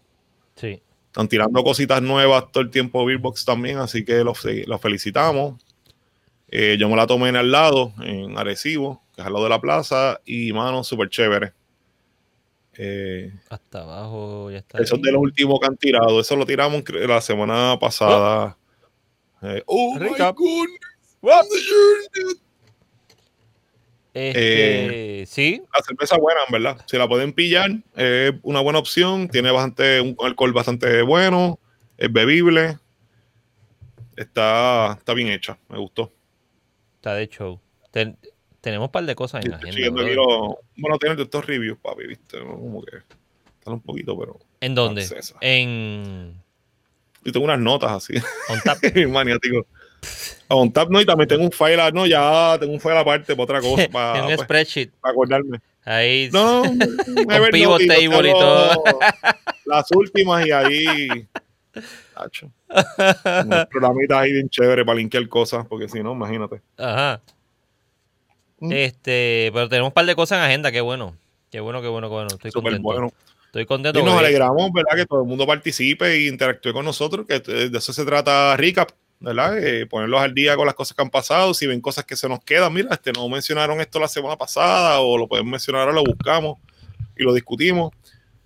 Sí. están tirando cositas nuevas todo el tiempo Beerbox también, así que los, los felicitamos. Eh, yo me la tomé en al lado, en Arecibo, que es al lado de la plaza, y mano, súper chévere. Eh, Hasta abajo ya está. eso es ahí. de los últimos que han tirado. Eso lo tiramos la semana pasada. Eh, oh, my goodness. Este, sí, La cerveza buena, en verdad. Si la pueden pillar, es una buena opción. Tiene bastante, un alcohol bastante bueno. Es bebible. Está, está bien hecha. Me gustó. está de show. Ten- tenemos un par de cosas en la agenda. brother. los- bueno, tienen de estos reviews, papi, viste. Como que están un poquito, pero. ¿En dónde? Francesa. En Y tengo unas notas así. On Tap. maniático. On tap, no, y también tengo un file, no, ya tengo un file aparte para otra cosa, para, un pues, spreadsheet. para acordarme. Ahí. No, Evernote pivot table y tengo todo. Las últimas y ahí. Unos programitas ahí bien chévere para linkear cosas, porque si no, imagínate. Ajá. Mm. Este, pero tenemos un par de cosas en agenda, qué bueno. Qué bueno, qué bueno, qué bueno. Estoy Súper contento. bueno. Estoy contento. Y nos alegramos, ¿verdad? Que todo el mundo participe e interactúe con nosotros, que de eso se trata Recap, ¿verdad? Eh, ponerlos al día con las cosas que han pasado, si ven cosas que se nos quedan, mira, este no mencionaron esto la semana pasada o lo pueden mencionar ahora, lo buscamos y lo discutimos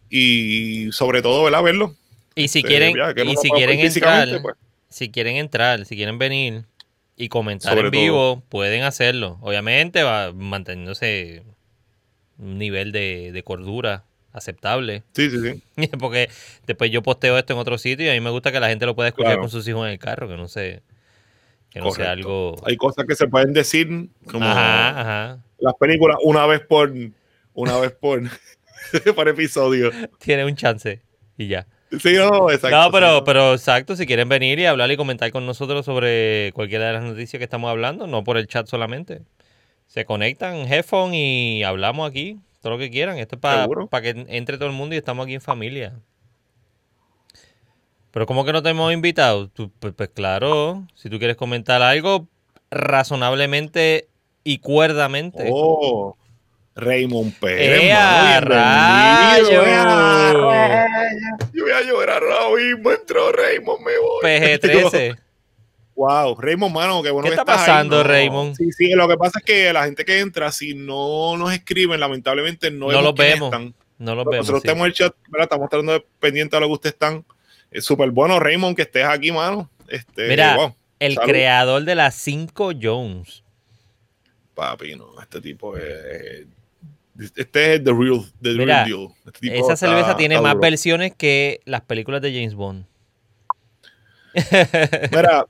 y sobre todo, ¿verdad? Verlo. Y si Eh, quieren, ya, y si quieren entrar, pues. si quieren entrar, si quieren venir y comentar Sobre en vivo, pueden hacerlo. Obviamente va manteniéndose un nivel de, de cordura aceptable. Sí, sí, sí. Porque después yo posteo esto en otro sitio y a mí me gusta que la gente lo pueda escuchar Claro. con sus hijos en el carro, que no sé, que no sea Correcto. algo... Hay cosas que se pueden decir como Ajá, ajá. las películas una vez por una vez por, por episodio. Tiene un chance y ya. Sí, no, exacto. No, pero, pero exacto, si quieren venir y hablar y comentar con nosotros sobre cualquiera de las noticias que estamos hablando, no por el chat solamente. Se conectan, headphone y hablamos aquí, todo lo que quieran. Esto es para que entre todo el mundo y estamos aquí en familia. Pero como que no te hemos invitado? Tú, pues, pues claro, si tú quieres comentar algo razonablemente y cuerdamente. Oh, Raymond Pérez. ¡Ea, rayo! Yo voy a llorar ahora mismo. Entró Raymond, me voy. PG-13. Wow, Raymond, mano, qué bueno ¿Qué que está estás ahí, pasando, ¿no? Raymond? Sí, sí, lo que pasa es que la gente que entra, si no nos escriben, lamentablemente no, No los vemos. están. No los vemos. Nosotros sí. tenemos el chat, ¿verdad? estamos tratando de pendiente a lo que ustedes están. Es súper bueno, Raymond, que estés aquí, mano. Este, Mira, wow, el salud. creador de las 5 Jones. papi, no, este tipo es... Este es the real, the Mira, real deal. Este tipo Esa está- cerveza tiene más duro. versiones que las películas de James Bond. Mira,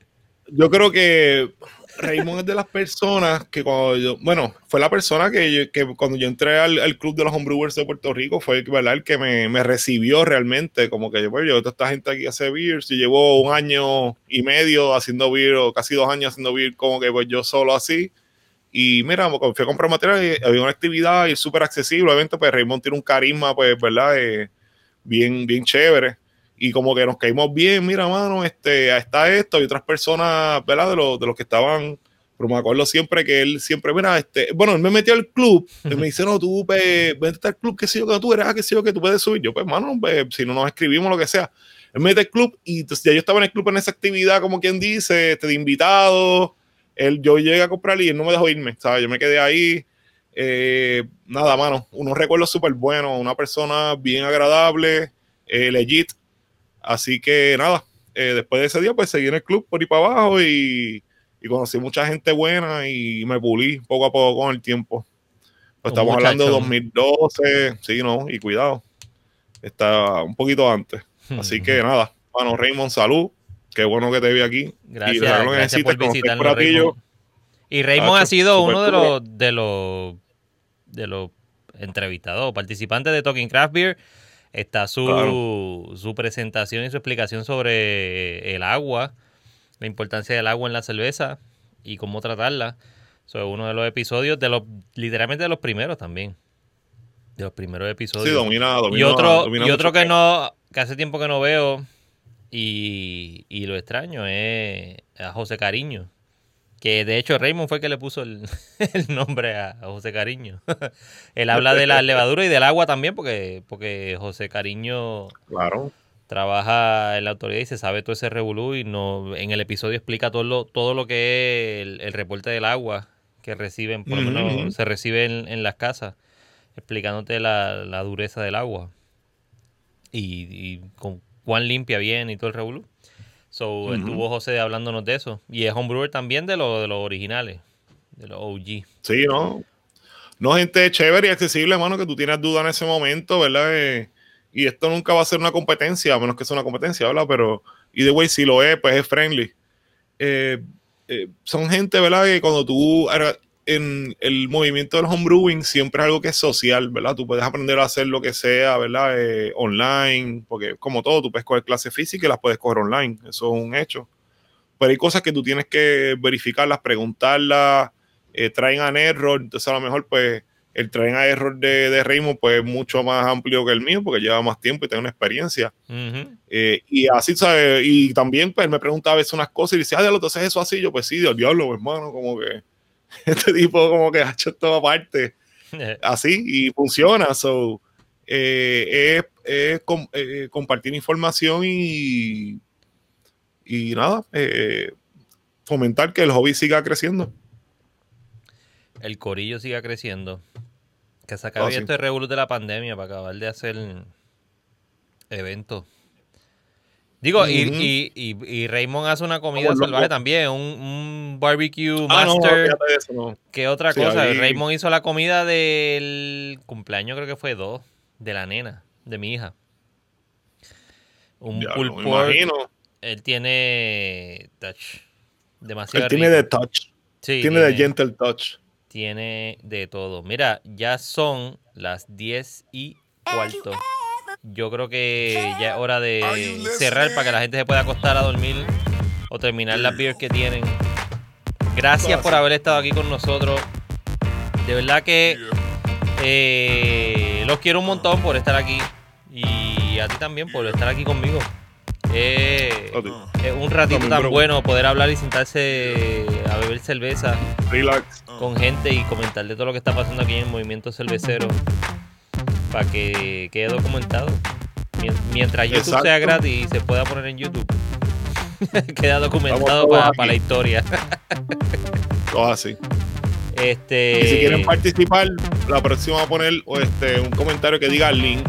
yo creo que Raymond es de las personas que cuando yo, bueno, fue la persona que, yo- que cuando yo entré al, al club de los homebrewers de Puerto Rico fue ¿verdad? el que me, me recibió realmente, como que yo, pues, yo, toda esta gente aquí hace beers, y llevo un año y medio haciendo beer, o casi dos años haciendo beer, como que pues yo solo así, y mira, fui a comprar material, y había una actividad y súper accesible, obviamente, pues Raymond tiene un carisma, pues, ¿verdad? Eh, bien, bien chévere y como que nos caímos bien, mira, mano, este, está esto, y otras personas, ¿verdad? De, los de los que estaban, pero me acuerdo siempre que él siempre, mira, este, bueno, él me metió al club, él me dice, no, tú, pues, vente al club, qué sé yo, que tú eres, ah, qué sé yo, que tú puedes subir, yo, pues, mano, pues, si no nos escribimos, lo que sea, él me mete al club, y entonces ya yo estaba en el club en esa actividad, como quien dice, este, de invitado, él, yo llegué a comprarle y él no me dejó irme, ¿sabes? Yo me quedé ahí, eh, nada, mano, unos recuerdos súper buenos, una persona bien agradable, eh, legit, Así que nada, eh, después de ese día, pues seguí en el club por ahí para abajo y, y conocí mucha gente buena y me pulí poco a poco con el tiempo. Pues estamos hablando de muchachón. 2012, sí, no, y cuidado, está un poquito antes. Así que nada, bueno, Raymond, salud, qué bueno que te vi aquí. Gracias, y gracias por estés visitarnos, Raymond. Y Raymond Tacho, ha sido uno de los, de los de los entrevistados, participantes de Talking Craft Beer. Está su, Claro. su presentación y su explicación sobre el agua, la importancia del agua en la cerveza y cómo tratarla. Es uno de los episodios, de los literalmente de los primeros también. De los primeros episodios. Sí, domina, domina. y otro, domina y otro que no, que hace tiempo que no veo y, y lo extraño es a José Cariño. Que de hecho Raymond fue el que le puso el, el nombre a, a José Cariño. Él habla de la levadura y del agua también, porque, porque José Cariño Claro. trabaja en la autoridad y se sabe todo ese revolú y no, en el episodio explica todo lo, todo lo que es el, el reporte del agua que reciben, por lo menos se recibe en, en las casas, explicándote la, la dureza del agua y, y con cuán limpia viene y todo el revolú. So, estuvo José hablándonos de eso. Y es homebrewer también de, lo, de los originales, de los OG. Sí, ¿no? No, gente chévere y accesible, hermano, que tú tienes duda en ese momento, ¿verdad? Eh, y esto nunca va a ser una competencia, a menos que sea una competencia, ¿verdad? Pero, y de way, si lo es, pues es friendly. Eh, eh, son gente, ¿verdad? Que cuando tú, en el movimiento del homebrewing siempre es algo que es social, ¿verdad? Tú puedes aprender a hacer lo que sea, ¿verdad? Eh, online, porque como todo, tú puedes coger clases físicas y las puedes coger online, eso es un hecho. Pero hay cosas que tú tienes que verificarlas, preguntarlas, eh, traen a error, entonces a lo mejor pues el traen a error de, de Raymond pues es mucho más amplio que el mío porque lleva más tiempo y tiene una experiencia. Ujú. Eh, y así, ¿sabes? Y también pues me pregunta a veces unas cosas y dice, ah, diablo, entonces eso así, yo pues sí, del diablo, hermano, como que este tipo como que ha hecho todo aparte así y funciona. So, eh, es, es com- eh, compartir información y, y nada, eh, fomentar que el hobby siga creciendo. el corillo siga creciendo. Que se acabe Oh, sí. este revolú de la pandemia para acabar de hacer eventos. Digo, y, y, y, y Raymond hace una comida Vamos, loco. salvaje también, un, un barbecue Ah, no, master. de eso, no. ¿Qué otra Sí, cosa? ahí- Raymond hizo la comida del cumpleaños, creo que fue dos, de la nena, de mi hija. Un me pork. imagino. Él tiene touch. Demasiado Él tiene rico. de touch. Sí, tiene de gentle touch. tiene de todo. Mira, ya son las 10 y cuarto. Yo creo que ya es hora de cerrar para que la gente se pueda acostar a dormir o terminar las beers que tienen. Gracias por haber estado aquí con nosotros. De verdad que eh, los quiero un montón por estar aquí. Y a ti también por estar aquí conmigo. Eh, es un ratito tan bueno poder hablar y sentarse a beber cerveza Relax. con gente y comentar de todo lo que está pasando aquí en el movimiento cervecero para que quede documentado. Mien- Mientras YouTube Exacto. sea gratis y se pueda poner en YouTube, queda documentado para la historia. Todo así. Este, Y si quieren participar, la próxima va a poner este, un comentario que diga link.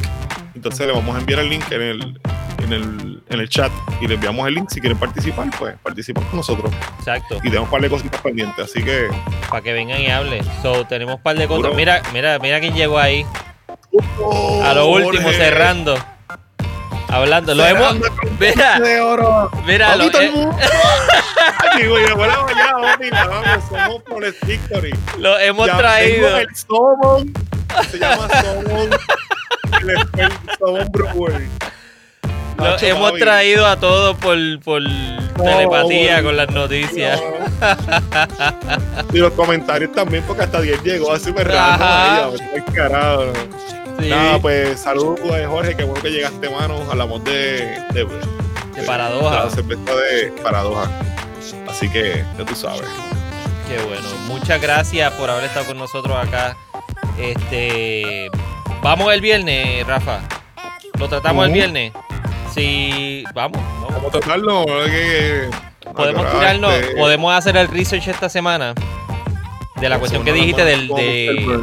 Entonces le vamos a enviar el link en el, en el, en el chat y le enviamos el link. Si quieren participar, pues participan con nosotros. exacto, Y tenemos un par de cositas pendientes. Así que. para que vengan y hablen. So, tenemos un par de cosas. Mira, mira, mira quién llegó ahí. ¡Oh, A lo último, Jorge! cerrando. Hablando. Lo hemos. Mira, de oro. mira, lo, eh, lo hemos Ya traído. tengo El Somon, se llama Somon, el, el Somon Brewer. Lo Nacho, hemos traído a todos por, por telepatía con las noticias. Y los comentarios también, porque hasta 10 llegó así Ajá. raro. Ay, carajo. Sí, Nada, pues saludos, eh, Jorge. Qué bueno que llegaste, mano. Hablamos de, de, de paradoja. La cerveza de paradoja. Así que ya tú sabes. Qué bueno. Muchas gracias por haber estado con nosotros acá. Este, vamos el viernes, Rafa. Lo tratamos el viernes. Sí, vamos, vamos. ¿Cómo tratarlo? Que- Podemos tirarnos, este, podemos hacer el research esta semana de la cuestión que dijiste del de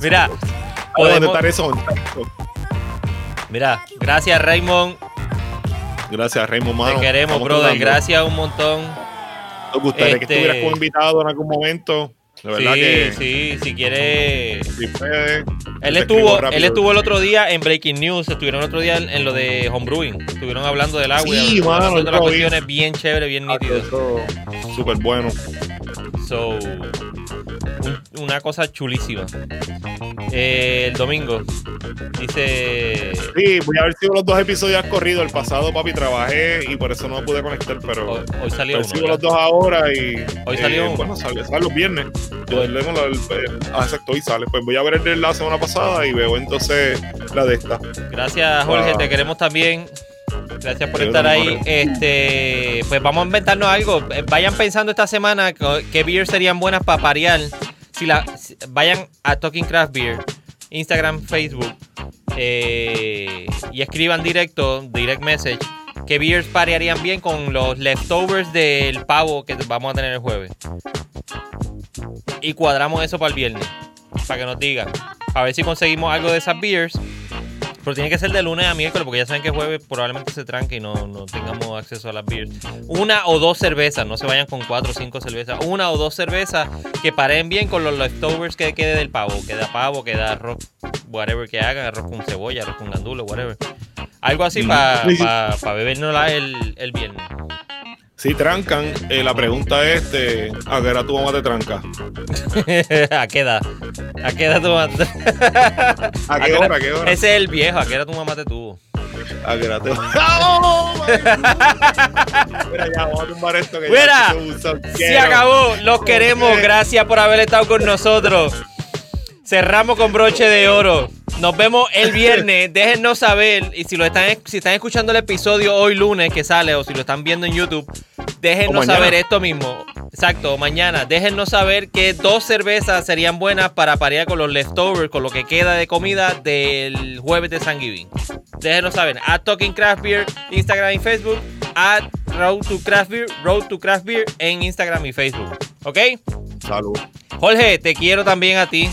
Mira, Podemos podemos. Mira, gracias Raymond, Gracias, Raymond, mano. te queremos, Estamos brother. tratando. Gracias un montón. Nos gustaría que Este- estuvieras como invitado en algún momento. De verdad Sí, que sí, si quiere. si puede, Él estuvo, él estuvo el otro día en Breaking News, estuvieron el otro día en, en lo de homebrewing, estuvieron hablando del agua, Sí, y mano, de las cuestiones bien chévere, bien Ah, nítidas. eso, Súper bueno. So, un- una cosa chulísima. Eh, el domingo dice. Sí, voy a haber sido los dos episodios corridos. El pasado, papi, trabajé y por eso no me pude conectar, pero Hoy, hoy salió uno. los dos ahora y. Hoy salió uno. Bueno, sale, sale los viernes. Yo el- ah, exacto, hoy sale. Pues voy a ver el de la semana pasada y veo entonces la de esta. Gracias, Jorge, Wow. te queremos también. Gracias por estar ahí. Este, pues vamos a inventarnos algo. Eh, Vayan pensando esta semana qué beers serían buenas para parear. Si la, si- vayan a Talking Craft Beer, Instagram, Facebook, eh, y escriban directo, direct message, qué beers parearían bien con los leftovers del pavo que vamos a tener el jueves. Y cuadramos eso para el viernes, para que nos digan. A ver si conseguimos algo de esas beers. Pero tiene que ser de lunes a miércoles, porque ya saben que jueves probablemente se tranque y no, no tengamos acceso a las beers. Una o dos cervezas, no se vayan con cuatro o cinco cervezas. Una o dos cervezas que paren bien con los leftovers que quede del pavo. Queda pavo, queda arroz, whatever que hagan, arroz con cebolla, arroz con gandulo, whatever. Algo así Mm. para sí. pa, bebernos el, el viernes. Si trancan, eh, la pregunta es: este, ¿a qué hora tu mamá te tranca? ¿A qué edad? ¿A qué edad tu mamá? ¿A qué hora? ¿A qué hora? Ese es el viejo, ¿a qué edad tu mamá te tuvo? ¿A qué hora te ¡Oh! Mira, ya, vamos a tumbar esto. Que Mira, ya se acabó, los queremos, gracias por haber estado con nosotros. Cerramos con broche de oro. Nos vemos el viernes. Déjennos saber. Y si lo están, si están escuchando el episodio hoy lunes que sale, o si lo están viendo en YouTube, déjennos saber esto mismo. Exacto, mañana. Déjennos saber que dos cervezas serían buenas para parear con los leftovers, con lo que queda de comida del jueves de San Giving. Déjenos saber. At Talking Craft Beer, Instagram y Facebook. At Road to Craft Beer, Road to Craft Beer en Instagram y Facebook. ¿Ok? Salud. Jorge, te quiero también a ti.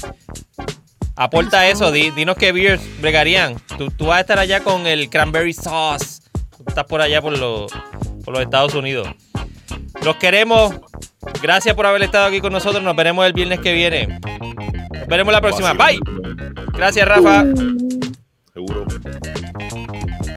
Aporta eso, di- dinos qué beers bregarían. Tú, tú vas a estar allá con el cranberry sauce. Tú estás por allá por los, por los Estados Unidos. Los queremos. Gracias por haber estado aquí con nosotros. Nos veremos el viernes que viene. Nos veremos la próxima. Bye. Gracias, Rafa.